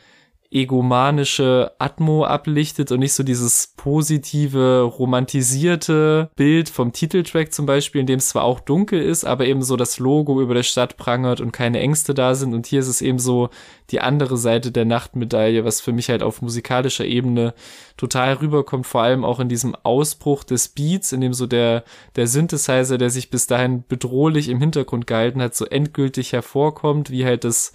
egomanische Atmo ablichtet und nicht so dieses positive, romantisierte Bild vom Titeltrack zum Beispiel, in dem es zwar auch dunkel ist, aber eben so das Logo über der Stadt prangert und keine Ängste da sind. Und hier ist es eben so die andere Seite der Nachtmedaille, was für mich halt auf musikalischer Ebene total rüberkommt, vor allem auch in diesem Ausbruch des Beats, in dem so der, der Synthesizer, der sich bis dahin bedrohlich im Hintergrund gehalten hat, so endgültig hervorkommt, wie halt das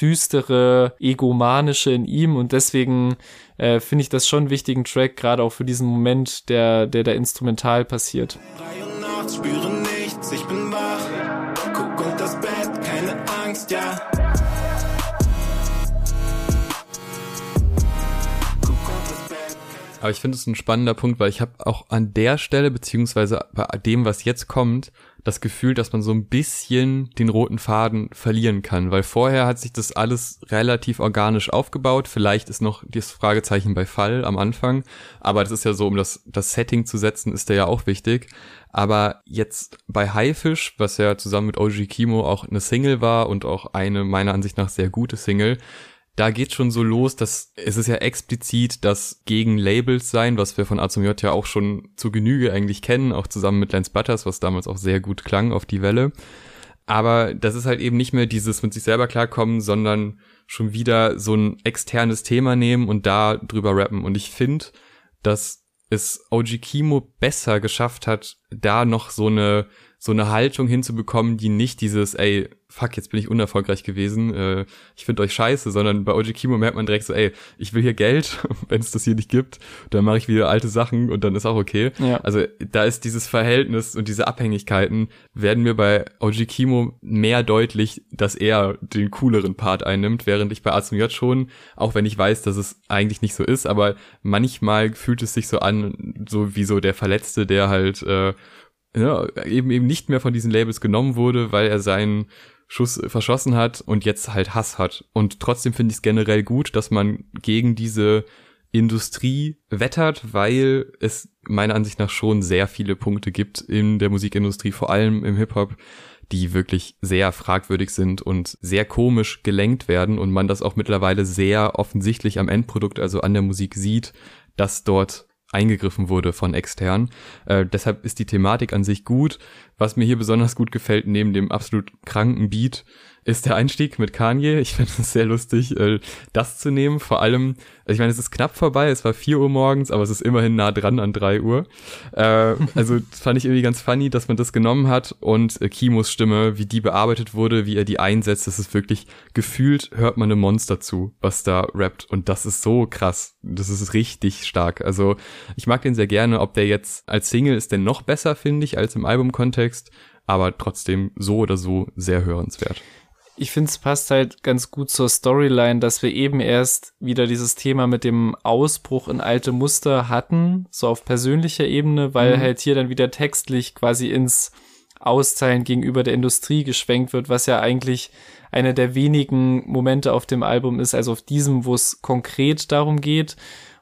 düstere, egomanische in ihm und deswegen äh, finde ich das schon einen wichtigen Track, gerade auch für diesen Moment, der, der da instrumental passiert. Drei und nachts, spüre nichts, ich bin wach, guck und das Bett, keine Angst, ja. Aber ich finde es ein spannender Punkt, weil ich habe auch an der Stelle, beziehungsweise bei dem, was jetzt kommt, das Gefühl, dass man so ein bisschen den roten Faden verlieren kann, weil vorher hat sich das alles relativ organisch aufgebaut. Vielleicht ist noch das Fragezeichen bei Fall am Anfang, aber das ist ja so, um das, das Setting zu setzen, ist der ja auch wichtig. Aber jetzt bei Haifisch, was ja zusammen mit OG Kimo auch eine Single war und auch eine meiner Ansicht nach sehr gute Single, da geht schon so los, dass es ist ja explizit das gegen Labels sein, was wir von A zum J ja auch schon zu Genüge eigentlich kennen, auch zusammen mit Lance Butters, was damals auch sehr gut klang auf die Welle. Aber das ist halt eben nicht mehr dieses mit sich selber klarkommen, sondern schon wieder so ein externes Thema nehmen und da drüber rappen. Und ich finde, dass es OG Kimo besser geschafft hat, da noch so eine so eine Haltung hinzubekommen, die nicht dieses, ey, fuck, jetzt bin ich unerfolgreich gewesen, äh, ich finde euch scheiße, sondern bei OG Kimo merkt man direkt so, ey, ich will hier Geld, wenn es das hier nicht gibt, dann mache ich wieder alte Sachen und dann ist auch okay. Ja. Also da ist dieses Verhältnis und diese Abhängigkeiten werden mir bei OG Kimo mehr deutlich, dass er den cooleren Part einnimmt, während ich bei A J schon, auch wenn ich weiß, dass es eigentlich nicht so ist, aber manchmal fühlt es sich so an, so wie so der Verletzte, der halt äh, ja, eben eben nicht mehr von diesen Labels genommen wurde, weil er seinen Schuss verschossen hat und jetzt halt Hass hat. Und trotzdem finde ich es generell gut, dass man gegen diese Industrie wettert, weil es meiner Ansicht nach schon sehr viele Punkte gibt in der Musikindustrie, vor allem im Hip-Hop, die wirklich sehr fragwürdig sind und sehr komisch gelenkt werden und man das auch mittlerweile sehr offensichtlich am Endprodukt, also an der Musik sieht, dass dort eingegriffen wurde von extern. Äh, deshalb ist die Thematik an sich gut. Was mir hier besonders gut gefällt, neben dem absolut kranken Beat, ist der Einstieg mit Kanye. Ich finde es sehr lustig, äh, das zu nehmen. Vor allem, also ich meine, es ist knapp vorbei, es war vier Uhr morgens, aber es ist immerhin nah dran an drei Uhr. Äh, also fand ich irgendwie ganz funny, dass man das genommen hat und äh, Kimos Stimme, wie die bearbeitet wurde, wie er die einsetzt, das ist wirklich gefühlt, hört man einem Monster zu, was da rappt. Und das ist so krass. Das ist richtig stark. Also ich mag den sehr gerne. Ob der jetzt als Single ist, denn noch besser, finde ich, als im Albumkontext aber trotzdem so oder so sehr hörenswert ich finde, es passt halt ganz gut zur Storyline, dass wir eben erst wieder dieses Thema mit dem Ausbruch in alte Muster hatten, so auf persönlicher Ebene, weil mhm. halt hier dann wieder textlich quasi ins Auszeilen gegenüber der Industrie geschwenkt wird, was ja eigentlich einer der wenigen Momente auf dem Album ist, also auf diesem, wo es konkret darum geht,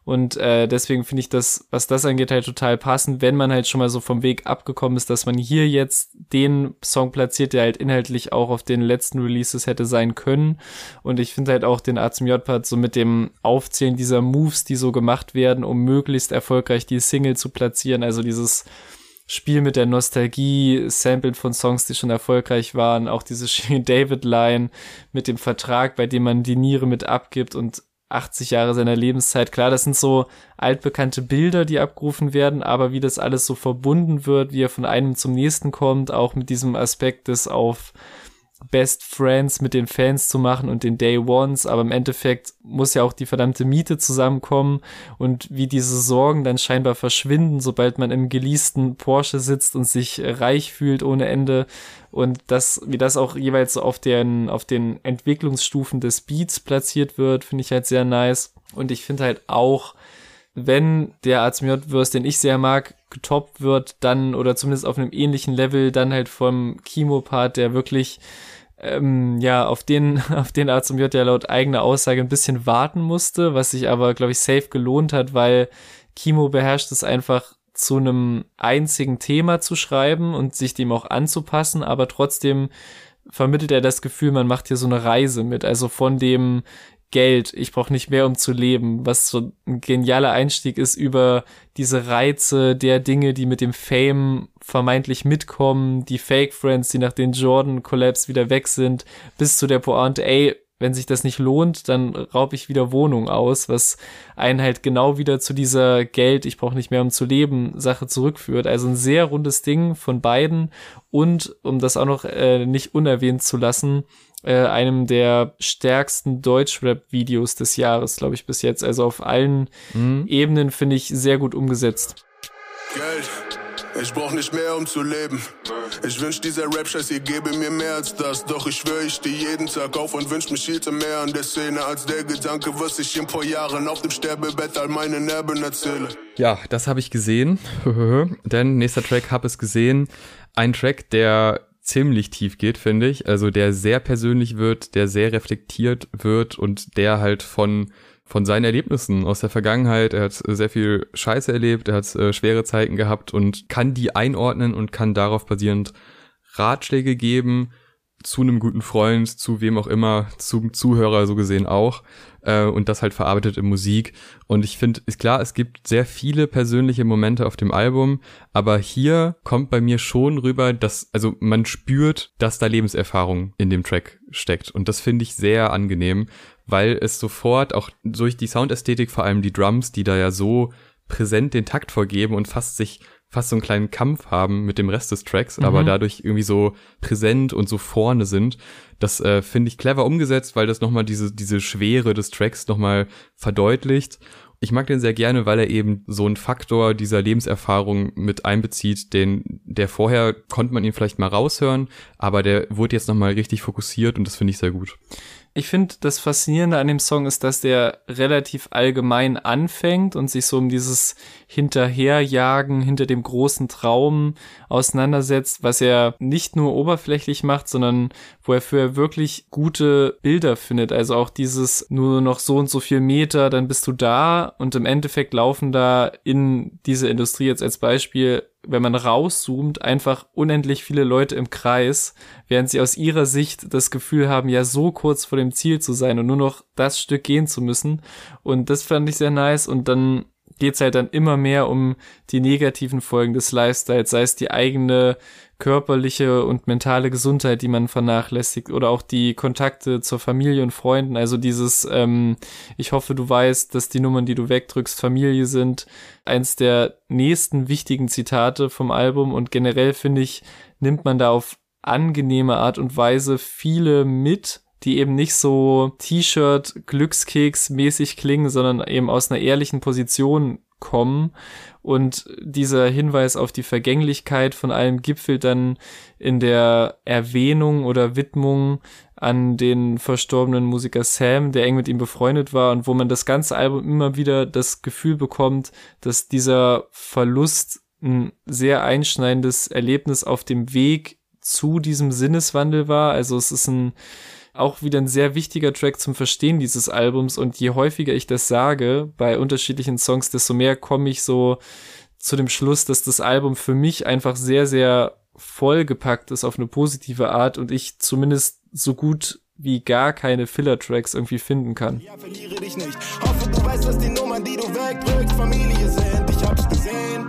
und äh, deswegen finde ich das, was das angeht, halt total passend, wenn man halt schon mal so vom Weg abgekommen ist, dass man hier jetzt den Song platziert, der halt inhaltlich auch auf den letzten Releases hätte sein können. Und ich finde halt auch den A zum J-Part so mit dem Aufzählen dieser Moves, die so gemacht werden, um möglichst erfolgreich die Single zu platzieren. Also dieses Spiel mit der Nostalgie, Sample von Songs, die schon erfolgreich waren, auch diese David-Line mit dem Vertrag, bei dem man die Niere mit abgibt und 80 Jahre seiner Lebenszeit. Klar, das sind so altbekannte Bilder, die abgerufen werden, aber wie das alles so verbunden wird, wie er von einem zum nächsten kommt, auch mit diesem Aspekt des auf Best Friends mit den Fans zu machen und den Day Ones, aber im Endeffekt muss ja auch die verdammte Miete zusammenkommen und wie diese Sorgen dann scheinbar verschwinden, sobald man im geleasten Porsche sitzt und sich reich fühlt ohne Ende und das, wie das auch jeweils so auf den, auf den Entwicklungsstufen des Beats platziert wird, finde ich halt sehr nice und ich finde halt auch, wenn der Azmiot-Verse, den ich sehr mag, getoppt wird, dann oder zumindest auf einem ähnlichen Level, dann halt vom Chemo-Part, der wirklich ähm, ja, auf den, auf den J ja laut eigener Aussage ein bisschen warten musste, was sich aber, glaube ich, safe gelohnt hat, weil Kimo beherrscht es einfach zu einem einzigen Thema zu schreiben und sich dem auch anzupassen, aber trotzdem vermittelt er das Gefühl, man macht hier so eine Reise mit. Also von dem Geld, ich brauche nicht mehr, um zu leben, was so ein genialer Einstieg ist über diese Reize der Dinge, die mit dem Fame vermeintlich mitkommen, die Fake Friends, die nach den Jordan Collapse wieder weg sind, bis zu der Pointe, ey, wenn sich das nicht lohnt, dann raub ich wieder Wohnung aus, was einen halt genau wieder zu dieser Geld, ich brauche nicht mehr um zu leben, Sache zurückführt. Also ein sehr rundes Ding von beiden. Und um das auch noch äh, nicht unerwähnt zu lassen, äh, einem der stärksten Deutschrap-Videos des Jahres, glaube ich, bis jetzt. Also auf allen mhm. Ebenen finde ich sehr gut umgesetzt. Geld. Ich brauch nicht mehr, um zu leben. Ich wünsch dieser Rap-Scheiß, ihr gebe mir mehr als das. Doch ich schwör, ich steh jeden Tag auf und wünsch mich hielte mehr an der Szene als der Gedanke, was ich in paar Jahren auf dem Sterbebett all meine Nerven erzähle. Ja, das habe ich gesehen. Denn nächster Track hab es gesehen. Ein Track, der ziemlich tief geht, finde ich. Also der sehr persönlich wird, der sehr reflektiert wird und der halt von von seinen Erlebnissen aus der Vergangenheit. Er hat sehr viel Scheiße erlebt, er hat äh, schwere Zeiten gehabt und kann die einordnen und kann darauf basierend Ratschläge geben zu einem guten Freund, zu wem auch immer, zum Zuhörer so gesehen auch äh, und das halt verarbeitet in Musik. Und ich finde, ist klar, es gibt sehr viele persönliche Momente auf dem Album, aber hier kommt bei mir schon rüber, dass, also man spürt, dass da Lebenserfahrung in dem Track steckt. Und das finde ich sehr angenehm, weil es sofort auch durch die Soundästhetik, vor allem die Drums, die da ja so präsent den Takt vorgeben und fast sich fast so einen kleinen Kampf haben mit dem Rest des Tracks, mhm. aber dadurch irgendwie so präsent und so vorne sind. Das äh, finde ich clever umgesetzt, weil das nochmal diese, diese Schwere des Tracks nochmal verdeutlicht. Ich mag den sehr gerne, weil er eben so einen Faktor dieser Lebenserfahrung mit einbezieht, den, der vorher konnte man ihn vielleicht mal raushören, aber der wurde jetzt nochmal richtig fokussiert und das finde ich sehr gut. Ich finde, das Faszinierende an dem Song ist, dass der relativ allgemein anfängt und sich so um dieses Hinterherjagen hinter dem großen Traum auseinandersetzt, was er nicht nur oberflächlich macht, sondern wo er für wirklich gute Bilder findet. Also auch dieses nur noch so und so viel Meter, dann bist du da und im Endeffekt laufen da in diese Industrie jetzt als Beispiel wenn man rauszoomt, einfach unendlich viele Leute im Kreis, während sie aus ihrer Sicht das Gefühl haben, ja so kurz vor dem Ziel zu sein und nur noch das Stück gehen zu müssen. Und das fand ich sehr nice. Und dann geht's halt dann immer mehr um die negativen Folgen des Lifestyles, sei es die eigene körperliche und mentale Gesundheit, die man vernachlässigt oder auch die Kontakte zur Familie und Freunden. Also dieses, ähm, ich hoffe, du weißt, dass die Nummern, die du wegdrückst, Familie sind. Eins der nächsten wichtigen Zitate vom Album und generell finde ich, nimmt man da auf angenehme Art und Weise viele mit, die eben nicht so T-Shirt Glückskeks mäßig klingen, sondern eben aus einer ehrlichen Position kommen. Und dieser Hinweis auf die Vergänglichkeit von allem gipfelt dann in der Erwähnung oder Widmung an den verstorbenen Musiker Sam, der eng mit ihm befreundet war und wo man das ganze Album immer wieder das Gefühl bekommt, dass dieser Verlust ein sehr einschneidendes Erlebnis auf dem Weg zu diesem Sinneswandel war. Also es ist ein auch wieder ein sehr wichtiger Track zum Verstehen dieses Albums und je häufiger ich das sage bei unterschiedlichen Songs, desto mehr komme ich so zu dem Schluss, dass das Album für mich einfach sehr, sehr vollgepackt ist auf eine positive Art und ich zumindest so gut wie gar keine Filler-Tracks irgendwie finden kann. Ja, verliere dich nicht. Hoffe, du weißt, dass die Nummern, die du wegdrückst, Familie sind. Ich hab's gesehen.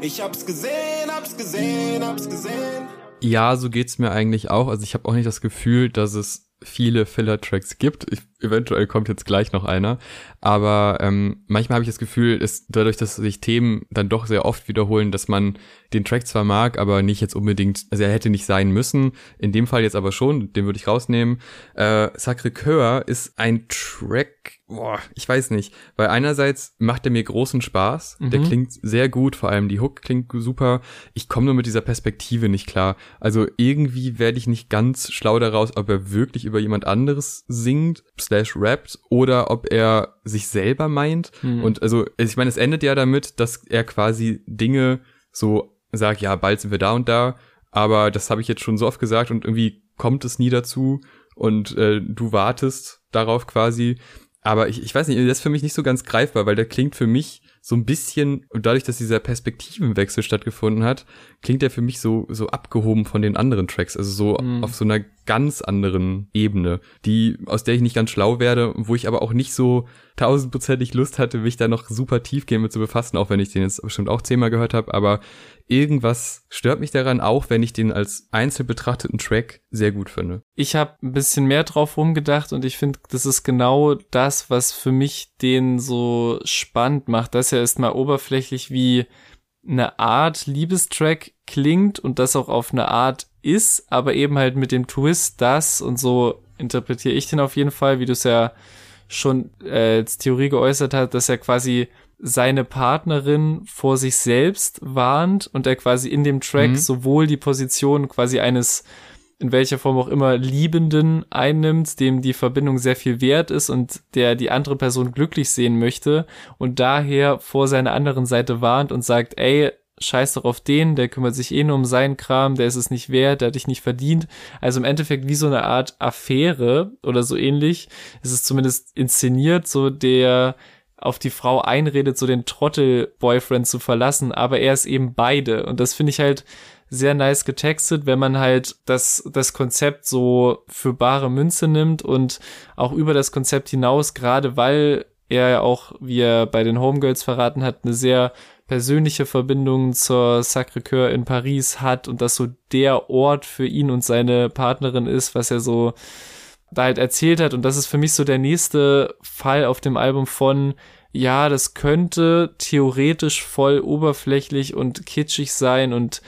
Ich hab's gesehen, hab's gesehen, hab's gesehen. Ja, so geht's mir eigentlich auch. Also ich habe auch nicht das Gefühl, dass es viele Filler-Tracks gibt. Ich, eventuell kommt jetzt gleich noch einer. Aber ähm, manchmal habe ich das Gefühl, ist dadurch, dass sich Themen dann doch sehr oft wiederholen, dass man den Track zwar mag, aber nicht jetzt unbedingt, also er hätte nicht sein müssen. In dem Fall jetzt aber schon, den würde ich rausnehmen. Äh, Sacré Coeur ist ein Track, boah, ich weiß nicht, weil einerseits macht er mir großen Spaß, mhm. der klingt sehr gut, vor allem die Hook klingt super. Ich komme nur mit dieser Perspektive nicht klar. Also irgendwie werde ich nicht ganz schlau daraus, ob er wirklich über jemand anderes singt, slash rappt, oder ob er sich selber meint. Mhm. Und also, ich meine, es endet ja damit, dass er quasi Dinge so sagt, ja, bald sind wir da und da, aber das habe ich jetzt schon so oft gesagt und irgendwie kommt es nie dazu und äh, du wartest darauf quasi. Aber ich, ich weiß nicht, das ist für mich nicht so ganz greifbar, weil der klingt für mich so ein bisschen, und dadurch, dass dieser Perspektivenwechsel stattgefunden hat, klingt der für mich so, so abgehoben von den anderen Tracks, also so mhm. auf so einer ganz anderen Ebene, die, aus der ich nicht ganz schlau werde, wo ich aber auch nicht so tausendprozentig Lust hatte, mich da noch super tief gehen mit zu befassen, auch wenn ich den jetzt bestimmt auch zehnmal gehört habe, aber irgendwas stört mich daran, auch wenn ich den als einzeln betrachteten Track sehr gut finde. Ich habe ein bisschen mehr drauf rumgedacht und ich finde, das ist genau das, was für mich den so spannend macht, dass er erstmal oberflächlich wie eine Art Liebestrack klingt und das auch auf eine Art ist, aber eben halt mit dem Twist das und so interpretiere ich den auf jeden Fall, wie du es ja schon äh, als Theorie geäußert hast, dass er quasi seine Partnerin vor sich selbst warnt und er quasi in dem Track mhm. sowohl die Position quasi eines in welcher Form auch immer Liebenden einnimmt, dem die Verbindung sehr viel wert ist und der die andere Person glücklich sehen möchte und daher vor seiner anderen Seite warnt und sagt, ey, scheiß doch auf den, der kümmert sich eh nur um seinen Kram, der ist es nicht wert, der hat dich nicht verdient. Also im Endeffekt wie so eine Art Affäre oder so ähnlich. Es ist zumindest inszeniert, so der auf die Frau einredet, so den Trottel-Boyfriend zu verlassen, aber er ist eben beide. Und das finde ich halt sehr nice getextet, wenn man halt das, das Konzept so für bare Münze nimmt und auch über das Konzept hinaus, gerade weil er ja auch, wie er bei den Homegirls verraten hat, eine sehr persönliche Verbindung zur Sacré-Cœur in Paris hat und das so der Ort für ihn und seine Partnerin ist, was er so da halt erzählt hat. Und das ist für mich so der nächste Fall auf dem Album von, ja, das könnte theoretisch voll oberflächlich und kitschig sein und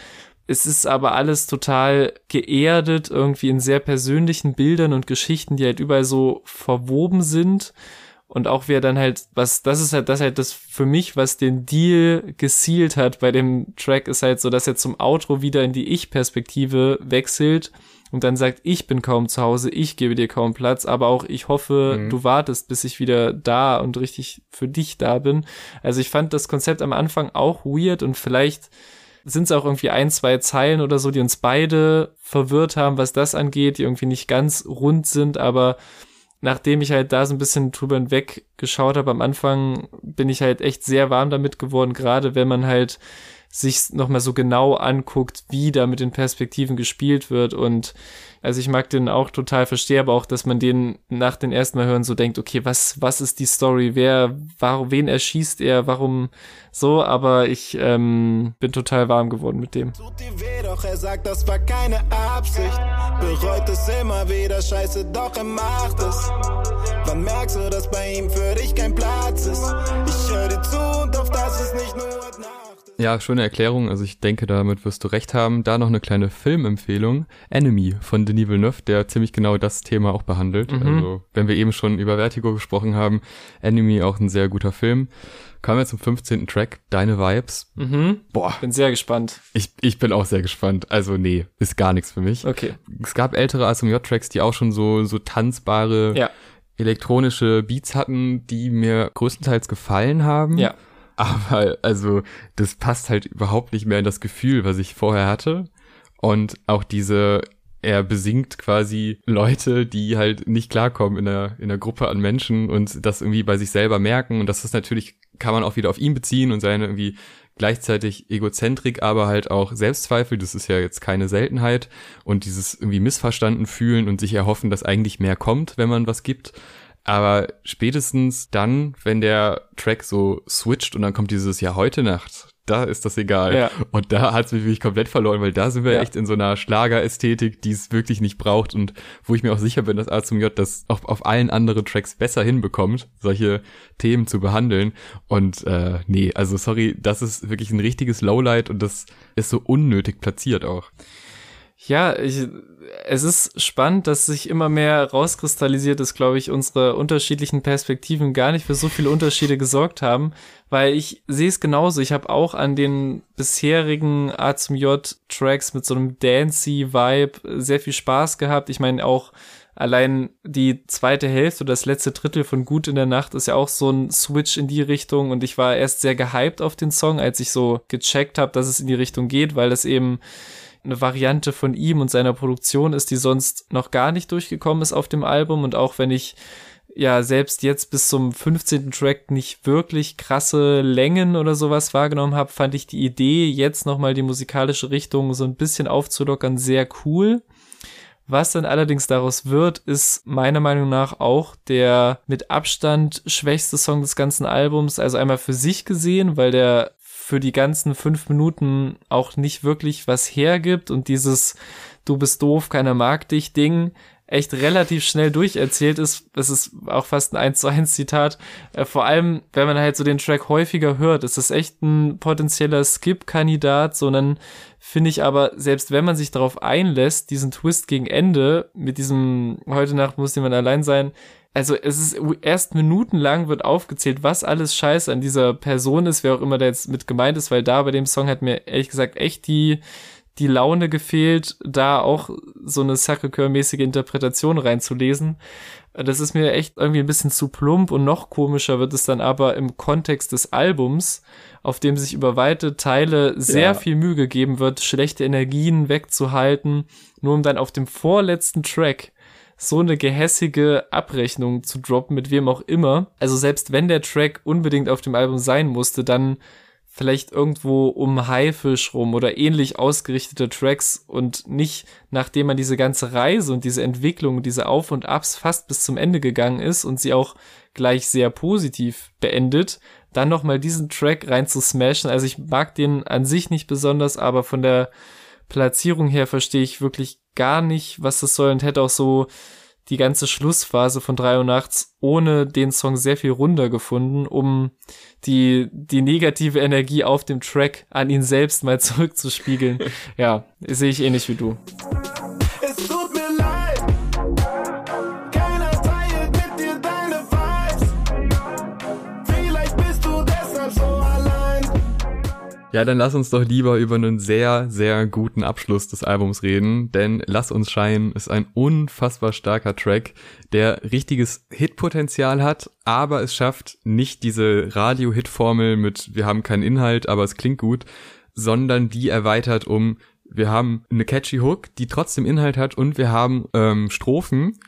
es ist aber alles total geerdet, irgendwie in sehr persönlichen Bildern und Geschichten, die halt überall so verwoben sind. Und auch wer dann halt, was, das ist halt, das halt das für mich, was den Deal gesealt hat bei dem Track, ist halt so, dass er zum Outro wieder in die Ich-Perspektive wechselt und dann sagt, ich bin kaum zu Hause, ich gebe dir kaum Platz, aber auch ich hoffe, mhm. du wartest, bis ich wieder da und richtig für dich da bin. Also ich fand das Konzept am Anfang auch weird und vielleicht sind es auch irgendwie ein, zwei Zeilen oder so, die uns beide verwirrt haben, was das angeht, die irgendwie nicht ganz rund sind, aber nachdem ich halt da so ein bisschen drüber hinweg geschaut habe am Anfang, bin ich halt echt sehr warm damit geworden, gerade wenn man halt sich nochmal so genau anguckt, wie da mit den Perspektiven gespielt wird. Und also ich mag den auch total, verstehe aber auch, dass man den nach den ersten Mal hören so denkt, okay, was, was ist die Story? Wer, warum, wen erschießt er? Warum so? Aber ich ähm, bin total warm geworden mit dem. Tut dir weh, doch er sagt, das war keine Absicht. Bereut es immer wieder, scheiße, doch er macht es. Wann merkst du, dass bei ihm für dich kein Platz ist? Ich höre dir zu und auf das ist nicht nur. Ja, schöne Erklärung. Also ich denke, damit wirst du recht haben. Da noch eine kleine Filmempfehlung. Enemy von Denis Villeneuve, der ziemlich genau das Thema auch behandelt. Mhm. Also wenn wir eben schon über Vertigo gesprochen haben, Enemy auch ein sehr guter Film. Kommen wir zum 15. Track, Deine Vibes. Mhm. Boah. Bin sehr gespannt. Ich, ich bin auch sehr gespannt. Also nee, ist gar nichts für mich. Okay. Es gab ältere ASMJ-Tracks, die auch schon so, so tanzbare ja. elektronische Beats hatten, die mir größtenteils gefallen haben. Ja aber also das passt halt überhaupt nicht mehr in das Gefühl, was ich vorher hatte. Und auch diese, er besingt quasi Leute, die halt nicht klarkommen in einer, in einer Gruppe an Menschen und das irgendwie bei sich selber merken. Und das ist natürlich, kann man auch wieder auf ihn beziehen und seine irgendwie gleichzeitig Egozentrik, aber halt auch Selbstzweifel, das ist ja jetzt keine Seltenheit. Und dieses irgendwie missverstanden fühlen und sich erhoffen, dass eigentlich mehr kommt, wenn man was gibt. Aber spätestens dann, wenn der Track so switcht und dann kommt dieses Ja heute Nacht, da ist das egal. Ja. Und da hat es mich wirklich komplett verloren, weil da sind wir Ja. echt in so einer Schlagerästhetik, die es wirklich nicht braucht und wo ich mir auch sicher bin, dass A zum J das auch auf allen anderen Tracks besser hinbekommt, solche Themen zu behandeln. Und äh, nee, also sorry, das ist wirklich ein richtiges Lowlight und das ist so unnötig platziert auch. Ja, ich, es ist spannend, dass sich immer mehr rauskristallisiert, dass, glaube ich, unsere unterschiedlichen Perspektiven gar nicht für so viele Unterschiede gesorgt haben, weil ich sehe es genauso. Ich habe auch an den bisherigen A zum J Tracks mit so einem dancey Vibe sehr viel Spaß gehabt. Ich meine auch allein die zweite Hälfte oder das letzte Drittel von Gut in der Nacht ist ja auch so ein Switch in die Richtung und ich war erst sehr gehypt auf den Song, als ich so gecheckt habe, dass es in die Richtung geht, weil das eben eine Variante von ihm und seiner Produktion ist, die sonst noch gar nicht durchgekommen ist auf dem Album. Und auch wenn ich ja selbst jetzt bis zum 15. Track nicht wirklich krasse Längen oder sowas wahrgenommen habe, fand ich die Idee, jetzt nochmal die musikalische Richtung so ein bisschen aufzulockern, sehr cool. Was dann allerdings daraus wird, ist meiner Meinung nach auch der mit Abstand schwächste Song des ganzen Albums. Also einmal für sich gesehen, weil der für die ganzen fünf Minuten auch nicht wirklich was hergibt und dieses Du bist doof, keiner mag dich Ding echt relativ schnell durcherzählt ist. Das ist auch fast ein 1 zu 1 Zitat. Äh, vor allem, wenn man halt so den Track häufiger hört, ist das echt ein potenzieller Skip-Kandidat, sondern finde ich aber, selbst wenn man sich darauf einlässt, diesen Twist gegen Ende mit diesem heute Nacht muss jemand allein sein, also es ist erst minutenlang wird aufgezählt, was alles scheiße an dieser Person ist, wer auch immer da jetzt mit gemeint ist, weil da bei dem Song hat mir ehrlich gesagt echt die, die Laune gefehlt, da auch so eine Sacré-Cœur-mäßige Interpretation reinzulesen. Das ist mir echt irgendwie ein bisschen zu plump und noch komischer wird es dann aber im Kontext des Albums, auf dem sich über weite Teile sehr Ja. viel Mühe gegeben wird, schlechte Energien wegzuhalten, nur um dann auf dem vorletzten Track so eine gehässige Abrechnung zu droppen, mit wem auch immer. Also selbst wenn der Track unbedingt auf dem Album sein musste, dann vielleicht irgendwo um Haifisch rum oder ähnlich ausgerichtete Tracks und nicht nachdem man diese ganze Reise und diese Entwicklung, diese Auf und Abs fast bis zum Ende gegangen ist und sie auch gleich sehr positiv beendet, dann nochmal diesen Track rein zu smashen. Also ich mag den an sich nicht besonders, aber von der Platzierung her verstehe ich wirklich gar nicht, was das soll und hätte auch so die ganze Schlussphase von drei Uhr nachts ohne den Song sehr viel runder gefunden, um die, die negative Energie auf dem Track an ihn selbst mal zurückzuspiegeln. ja, sehe ich ähnlich wie du. Ja, dann lass uns doch lieber über einen sehr, sehr guten Abschluss des Albums reden, denn Lass uns scheinen ist ein unfassbar starker Track, der richtiges Hitpotenzial hat, aber es schafft nicht diese Radio-Hit-Formel mit wir haben keinen Inhalt, aber es klingt gut, sondern die erweitert um wir haben eine catchy Hook, die trotzdem Inhalt hat und wir haben ähm, Strophen,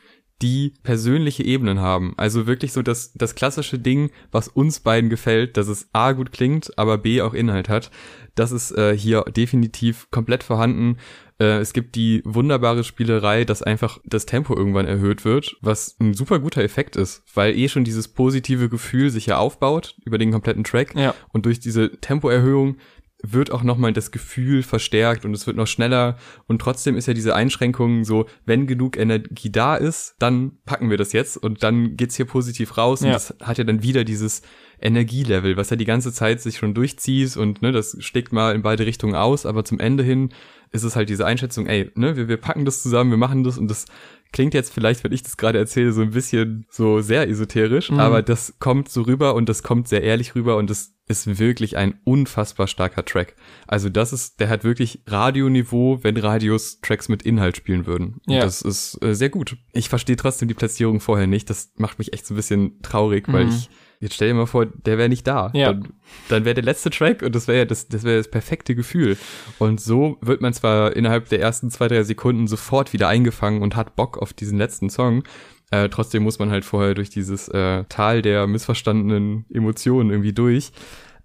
die persönliche Ebenen haben. Also wirklich so das, das klassische Ding, was uns beiden gefällt, dass es A gut klingt, aber B auch Inhalt hat. Das ist äh, hier definitiv komplett vorhanden. Äh, es gibt die wunderbare Spielerei, dass einfach das Tempo irgendwann erhöht wird, was ein super guter Effekt ist, weil eh schon dieses positive Gefühl sich ja aufbaut über den kompletten Track. Ja. Und durch diese Tempoerhöhung wird auch nochmal das Gefühl verstärkt und es wird noch schneller. Und trotzdem ist ja diese Einschränkung so, wenn genug Energie da ist, dann packen wir das jetzt und dann geht's hier positiv raus. Und Ja. das hat ja dann wieder dieses Energielevel, was ja die ganze Zeit sich schon durchzieht und ne, das schlägt mal in beide Richtungen aus, aber zum Ende hin ist es halt diese Einschätzung, ey, ne, wir, wir packen das zusammen, wir machen das und das klingt jetzt vielleicht, wenn ich das gerade erzähle, so ein bisschen so sehr esoterisch, Mhm. aber das kommt so rüber und das kommt sehr ehrlich rüber und das ist wirklich ein unfassbar starker Track. Also das ist, der hat wirklich Radioniveau, wenn Radios Tracks mit Inhalt spielen würden. Ja. das ist äh, sehr gut. Ich verstehe trotzdem die Platzierung vorher nicht. Das macht mich echt so ein bisschen traurig, weil Mhm. ich, jetzt stell dir mal vor, der wäre nicht da. Ja. Dann, dann wäre der letzte Track und das wäre ja das, das wäre das perfekte Gefühl. Und so wird man zwar innerhalb der ersten zwei, drei Sekunden sofort wieder eingefangen und hat Bock auf diesen letzten Song. Äh, trotzdem muss man halt vorher durch dieses äh, Tal der missverstandenen Emotionen irgendwie durch.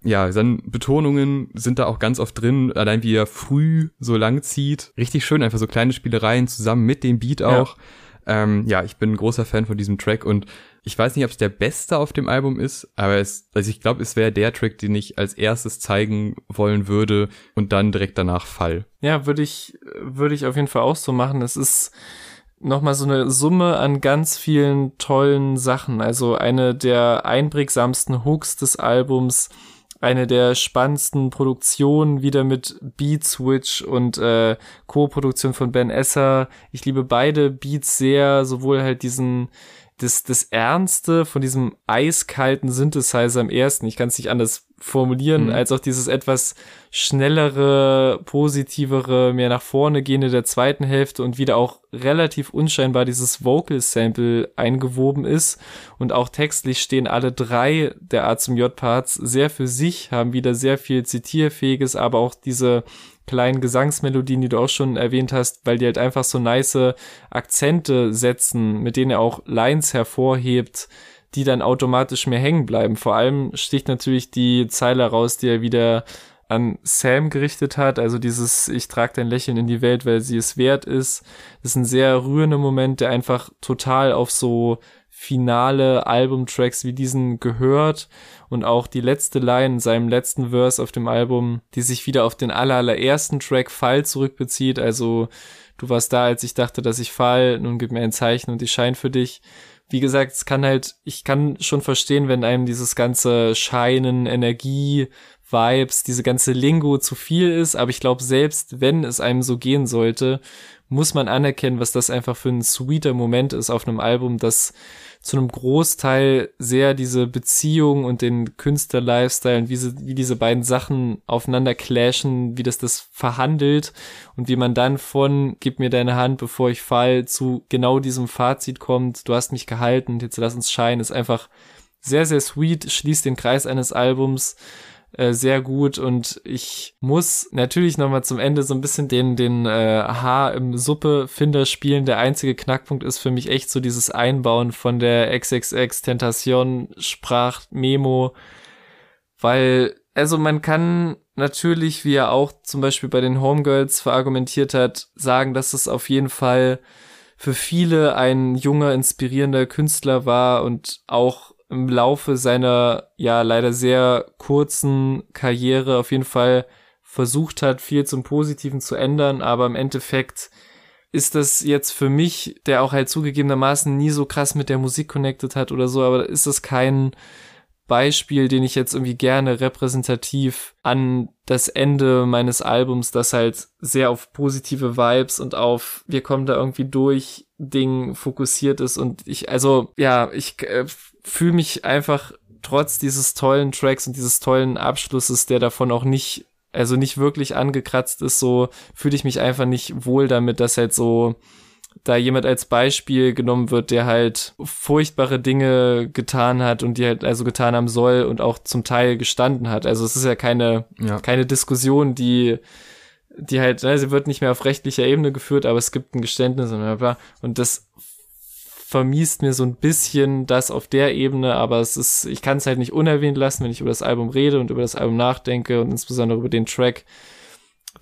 Ja, dann Betonungen sind da auch ganz oft drin, allein wie er früh so lang zieht. Richtig schön, einfach so kleine Spielereien zusammen mit dem Beat Ja. auch. Ähm, ja, ich bin ein großer Fan von diesem Track und Ich weiß nicht, ob es der beste auf dem Album ist, aber es, also ich glaube, es wäre der Track, den ich als erstes zeigen wollen würde und dann direkt danach Fall. Ja, würde ich, würde ich auf jeden Fall auch so machen. Es ist nochmal so eine Summe an ganz vielen tollen Sachen. Also eine der einprägsamsten Hooks des Albums, eine der spannendsten Produktionen, wieder mit Beat Switch und äh, Co-Produktion von Ben Esser. Ich liebe beide Beats sehr, sowohl halt diesen das, das Ernste von diesem eiskalten Synthesizer im ersten, ich kann es nicht anders formulieren, mhm. als auch dieses etwas schnellere, positivere, mehr nach vorne gehende der zweiten Hälfte und wieder auch relativ unscheinbar dieses Vocal Sample eingewoben ist und auch textlich stehen alle drei der A zum J Parts sehr für sich, haben wieder sehr viel zitierfähiges, aber auch diese kleinen Gesangsmelodien, die du auch schon erwähnt hast, weil die halt einfach so nice Akzente setzen, mit denen er auch Lines hervorhebt, die dann automatisch mehr hängen bleiben. Vor allem sticht natürlich die Zeile raus, die er wieder an Sam gerichtet hat, also dieses Ich trage dein Lächeln in die Welt, weil sie es wert ist. Das ist ein sehr rührender Moment, der einfach total auf so finale Albumtracks wie diesen gehört und auch die letzte Line in seinem letzten Verse auf dem Album, die sich wieder auf den allerersten Track Fall zurückbezieht, also du warst da, als ich dachte, dass ich fall, nun gib mir ein Zeichen und ich scheine für dich. Wie gesagt, es kann halt, ich kann schon verstehen, wenn einem dieses ganze Scheinen, Energie, Vibes, diese ganze Lingo zu viel ist, aber ich glaube, selbst wenn es einem so gehen sollte, muss man anerkennen, was das einfach für ein sweeter Moment ist auf einem Album, das zu einem Großteil sehr diese Beziehung und den Künstler-Lifestyle und wie, sie, wie diese beiden Sachen aufeinander clashen, wie das das verhandelt und wie man dann von gib mir deine Hand, bevor ich fall, zu genau diesem Fazit kommt, du hast mich gehalten, jetzt lass uns scheinen, ist einfach sehr, sehr sweet, schließt den Kreis eines Albums äh, sehr gut und ich muss natürlich nochmal zum Ende so ein bisschen den, den äh, Haar im Suppe-Finder spielen. Der einzige Knackpunkt ist für mich echt so dieses Einbauen von der XXX Tentation Sprach-Memo, weil, also man kann natürlich, wie er auch zum Beispiel bei den Homegirls verargumentiert hat, sagen, dass es auf jeden Fall für viele ein junger, inspirierender Künstler war und auch im Laufe seiner ja leider sehr kurzen Karriere auf jeden Fall versucht hat, viel zum Positiven zu ändern, aber im Endeffekt ist das jetzt für mich, der auch halt zugegebenermaßen nie so krass mit der Musik connected hat oder so, aber ist das kein Beispiel, den ich jetzt irgendwie gerne repräsentativ an das Ende meines Albums, das halt sehr auf positive Vibes und auf wir kommen da irgendwie durch Ding fokussiert ist. Und ich also ja, ich äh, fühle mich einfach trotz dieses tollen Tracks und dieses tollen Abschlusses, der davon auch nicht, also nicht wirklich angekratzt ist, so fühle ich mich einfach nicht wohl damit, dass halt so da jemand als Beispiel genommen wird, der halt furchtbare Dinge getan hat und die halt also getan haben soll und auch zum Teil gestanden hat. Also es ist ja keine, ja. keine Diskussion, die, die halt, ne, sie wird nicht mehr auf rechtlicher Ebene geführt, aber es gibt ein Geständnis und bla bla. Und das vermiest mir so ein bisschen das auf der Ebene, aber es ist, ich kann es halt nicht unerwähnt lassen, wenn ich über das Album rede und über das Album nachdenke und insbesondere über den Track.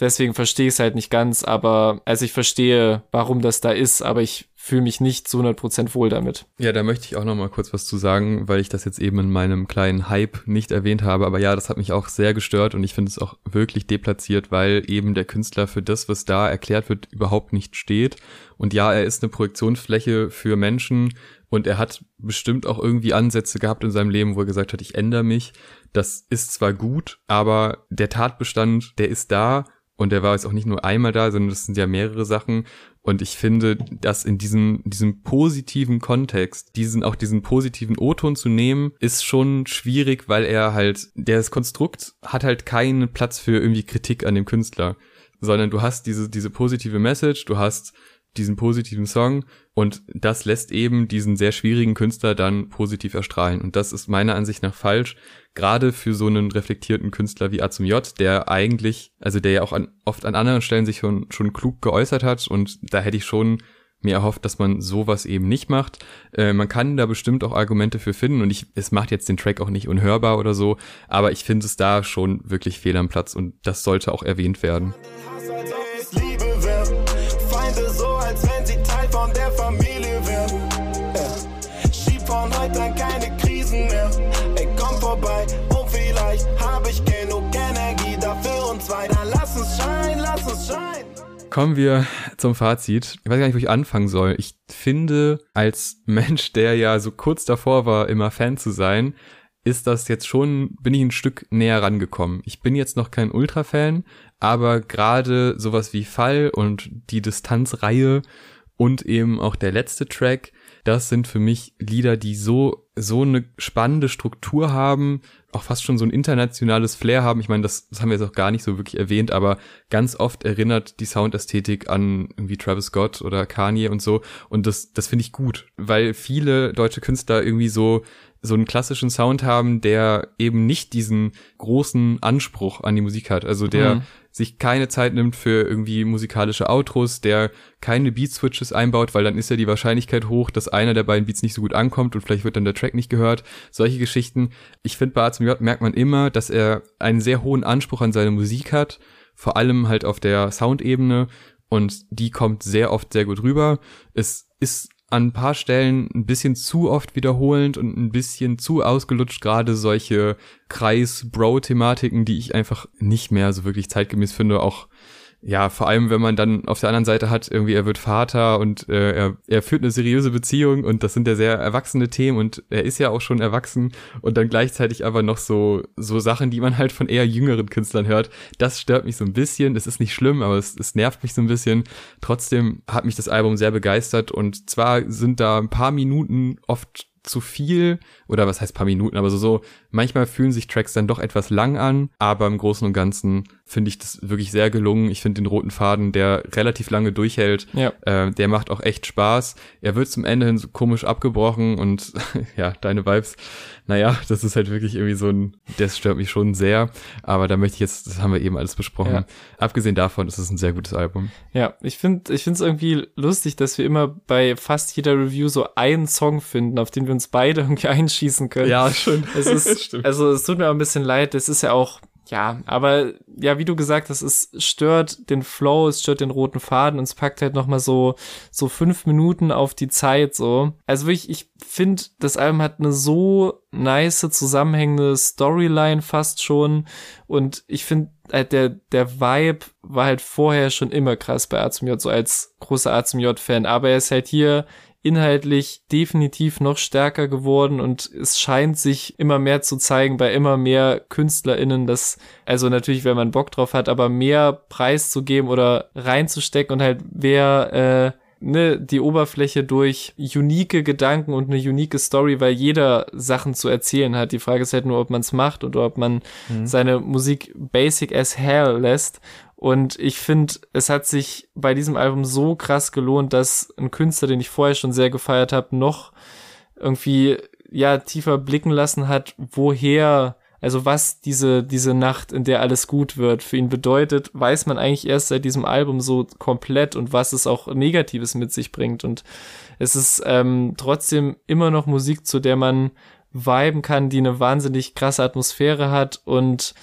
Deswegen verstehe ich es halt nicht ganz, aber also ich verstehe, warum das da ist, aber ich fühle mich nicht zu 100% wohl damit. Ja, da möchte ich auch noch mal kurz was zu sagen, weil ich das jetzt eben in meinem kleinen Hype nicht erwähnt habe. Aber ja, das hat mich auch sehr gestört und ich finde es auch wirklich deplatziert, weil eben der Künstler für das, was da erklärt wird, überhaupt nicht steht. Und ja, er ist eine Projektionsfläche für Menschen und er hat bestimmt auch irgendwie Ansätze gehabt in seinem Leben, wo er gesagt hat, ich ändere mich. Das ist zwar gut, aber der Tatbestand, der ist da und der war jetzt auch nicht nur einmal da, sondern das sind ja mehrere Sachen. Und ich finde, dass in diesem, diesem positiven Kontext, diesen, auch diesen positiven O-Ton zu nehmen, ist schon schwierig, weil er halt, das Konstrukt hat halt keinen Platz für irgendwie Kritik an dem Künstler, sondern du hast diese, diese positive Message, du hast diesen positiven Song und das lässt eben diesen sehr schwierigen Künstler dann positiv erstrahlen. Und das ist meiner Ansicht nach falsch, gerade für so einen reflektierten Künstler wie A zum J, der eigentlich, also der ja auch an, oft an anderen Stellen sich schon, schon klug geäußert hat und da hätte ich schon mir erhofft, dass man sowas eben nicht macht. Äh, man kann da bestimmt auch Argumente für finden und ich, es macht jetzt den Track auch nicht unhörbar oder so, aber ich finde es da schon wirklich fehl am Platz und das sollte auch erwähnt werden. Kommen wir zum Fazit. Ich weiß gar nicht, wo ich anfangen soll. Ich finde, als Mensch, der ja so kurz davor war, immer Fan zu sein, ist das jetzt schon, bin ich ein Stück näher rangekommen. Ich bin jetzt noch kein Ultra-Fan, aber gerade sowas wie Fall und die Distanzreihe und eben auch der letzte Track, das sind für mich Lieder, die so, so eine spannende Struktur haben, auch fast schon so ein internationales Flair haben. Ich meine, das, das haben wir jetzt auch gar nicht so wirklich erwähnt, aber ganz oft erinnert die Soundästhetik an irgendwie Travis Scott oder Kanye und so. Und das, das finde ich gut, weil viele deutsche Künstler irgendwie so so einen klassischen Sound haben, der eben nicht diesen großen Anspruch an die Musik hat. Also der mhm. sich keine Zeit nimmt für irgendwie musikalische Outros, der keine Beat-Switches einbaut, weil dann ist ja die Wahrscheinlichkeit hoch, dass einer der beiden Beats nicht so gut ankommt und vielleicht wird dann der Track nicht gehört. Solche Geschichten. Ich finde, bei A zum J merkt man immer, dass er einen sehr hohen Anspruch an seine Musik hat, vor allem halt auf der Soundebene und die kommt sehr oft sehr gut rüber. Es ist an ein paar Stellen ein bisschen zu oft wiederholend und ein bisschen zu ausgelutscht, gerade solche Kreis-Bro-Thematiken, die ich einfach nicht mehr so wirklich zeitgemäß finde, auch ja, vor allem, wenn man dann auf der anderen Seite hat, irgendwie er wird Vater und äh, er, er führt eine seriöse Beziehung und das sind ja sehr erwachsene Themen und er ist ja auch schon erwachsen und dann gleichzeitig aber noch so so Sachen, die man halt von eher jüngeren Künstlern hört. Das stört mich so ein bisschen. Es ist nicht schlimm, aber es, es nervt mich so ein bisschen. Trotzdem hat mich das Album sehr begeistert und zwar sind da ein paar Minuten oft zu viel oder was heißt paar Minuten, aber so, so manchmal fühlen sich Tracks dann doch etwas lang an, aber im Großen und Ganzen finde ich das wirklich sehr gelungen. Ich finde den roten Faden, der relativ lange durchhält, ja. äh, der macht auch echt Spaß. Er wird zum Ende hin so komisch abgebrochen und ja, deine Vibes, naja, das ist halt wirklich irgendwie so ein, das stört mich schon sehr, aber da möchte ich jetzt, das haben wir eben alles besprochen. Ja. Abgesehen davon ist es ein sehr gutes Album. Ja, ich finde, ich finde es irgendwie lustig, dass wir immer bei fast jeder Review so einen Song finden, auf den wir uns beide irgendwie einschießen können. Ja, schön. Es ist, also es tut mir auch ein bisschen leid, es ist ja auch ja, aber ja, wie du gesagt hast, es stört den Flow, es stört den roten Faden und es packt halt nochmal so, so fünf Minuten auf die Zeit, so. Also wirklich, ich finde, das Album hat eine so nice, zusammenhängende Storyline fast schon und ich finde, halt der, der Vibe war halt vorher schon immer krass bei A zum J, so als großer A zum J-Fan, aber er ist halt hier inhaltlich definitiv noch stärker geworden und es scheint sich immer mehr zu zeigen bei immer mehr KünstlerInnen, dass, also natürlich, wenn man Bock drauf hat, aber mehr Preis zu geben oder reinzustecken und halt wer, äh, ne, die Oberfläche durch unique Gedanken und eine unique Story, weil jeder Sachen zu erzählen hat. Die Frage ist halt nur, ob man es macht oder ob man mhm. seine Musik basic as hell lässt. Und ich finde, es hat sich bei diesem Album so krass gelohnt, dass ein Künstler, den ich vorher schon sehr gefeiert habe, noch irgendwie ja tiefer blicken lassen hat, woher, also was diese diese Nacht, in der alles gut wird, für ihn bedeutet, weiß man eigentlich erst seit diesem Album so komplett und was es auch Negatives mit sich bringt. Und es ist ähm, trotzdem immer noch Musik, zu der man viben kann, die eine wahnsinnig krasse Atmosphäre hat und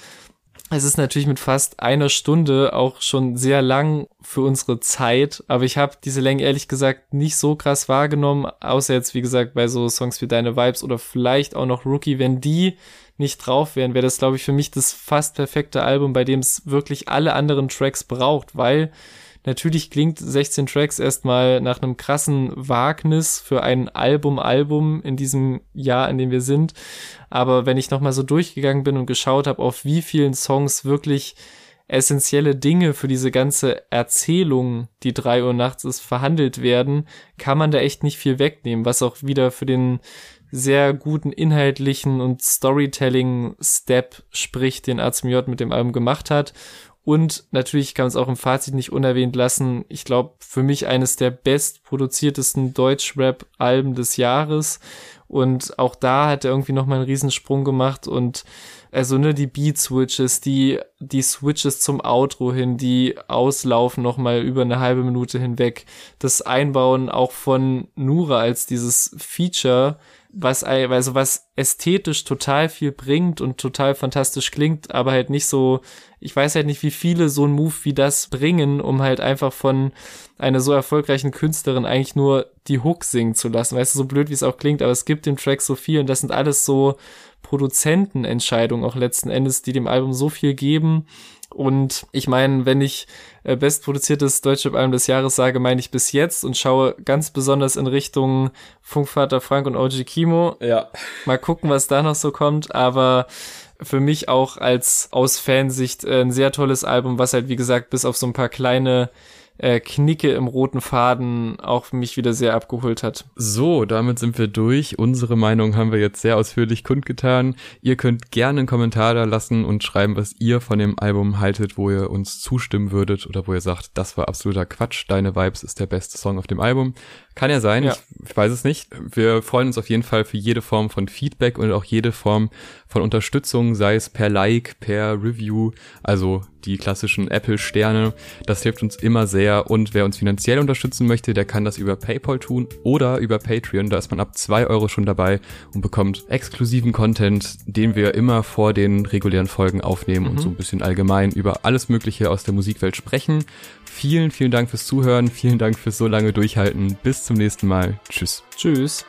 es ist natürlich mit fast einer Stunde auch schon sehr lang für unsere Zeit, aber ich habe diese Länge ehrlich gesagt nicht so krass wahrgenommen, außer jetzt wie gesagt bei so Songs wie Deine Vibes oder vielleicht auch noch Rookie, wenn die nicht drauf wären, wäre das glaube ich für mich das fast perfekte Album, bei dem es wirklich alle anderen Tracks braucht, weil Natürlich klingt 16 Tracks erstmal nach einem krassen Wagnis für ein Album-Album in diesem Jahr, in dem wir sind. Aber wenn ich nochmal so durchgegangen bin und geschaut habe, auf wie vielen Songs wirklich essentielle Dinge für diese ganze Erzählung, die drei Uhr nachts ist, verhandelt werden, kann man da echt nicht viel wegnehmen, was auch wieder für den sehr guten inhaltlichen und Storytelling-Step spricht, den A zum J mit dem Album gemacht hat. Und natürlich kann man es auch im Fazit nicht unerwähnt lassen. Ich glaube, für mich eines der bestproduziertesten Deutsch-Rap-Alben des Jahres. Und auch da hat er irgendwie nochmal einen Riesensprung gemacht und also ne, die Beat-Switches, die, die Switches zum Outro hin, die auslaufen nochmal über eine halbe Minute hinweg. Das Einbauen auch von Nura als dieses Feature, was also was ästhetisch total viel bringt und total fantastisch klingt, aber halt nicht so, ich weiß halt nicht, wie viele so ein Move wie das bringen, um halt einfach von einer so erfolgreichen Künstlerin eigentlich nur die Hook singen zu lassen. Weißt du, so blöd wie es auch klingt, aber es gibt dem Track so viel und das sind alles so Produzentenentscheidungen auch letzten Endes, die dem Album so viel geben Und ich meine, wenn ich äh, bestproduziertes Deutschrap-Album des Jahres sage, meine ich bis jetzt und schaue ganz besonders in Richtung Funkvater Frank und OG Kimo. Ja. Mal gucken, was da noch so kommt, aber für mich auch als aus Fansicht äh, ein sehr tolles Album, was halt wie gesagt bis auf so ein paar kleine äh, Knicke im roten Faden auch mich wieder sehr abgeholt hat. So, damit sind wir durch. Unsere Meinung haben wir jetzt sehr ausführlich kundgetan. Ihr könnt gerne einen Kommentar da lassen und schreiben, was ihr von dem Album haltet, wo ihr uns zustimmen würdet oder wo ihr sagt, das war absoluter Quatsch, deine Vibes ist der beste Song auf dem Album. Kann ja sein, Ja. Ich, ich weiß es nicht. Wir freuen uns auf jeden Fall für jede Form von Feedback und auch jede Form von Unterstützung, sei es per Like, per Review, also die klassischen Apple-Sterne. Das hilft uns immer sehr und wer uns finanziell unterstützen möchte, der kann das über PayPal tun oder über Patreon. Da ist man ab zwei Euro schon dabei und bekommt exklusiven Content, den wir immer vor den regulären Folgen aufnehmen und so ein bisschen allgemein über alles Mögliche aus der Musikwelt sprechen. Vielen, vielen Dank fürs Zuhören. Vielen Dank fürs so lange Durchhalten. Bis zum nächsten Mal. Tschüss. Tschüss.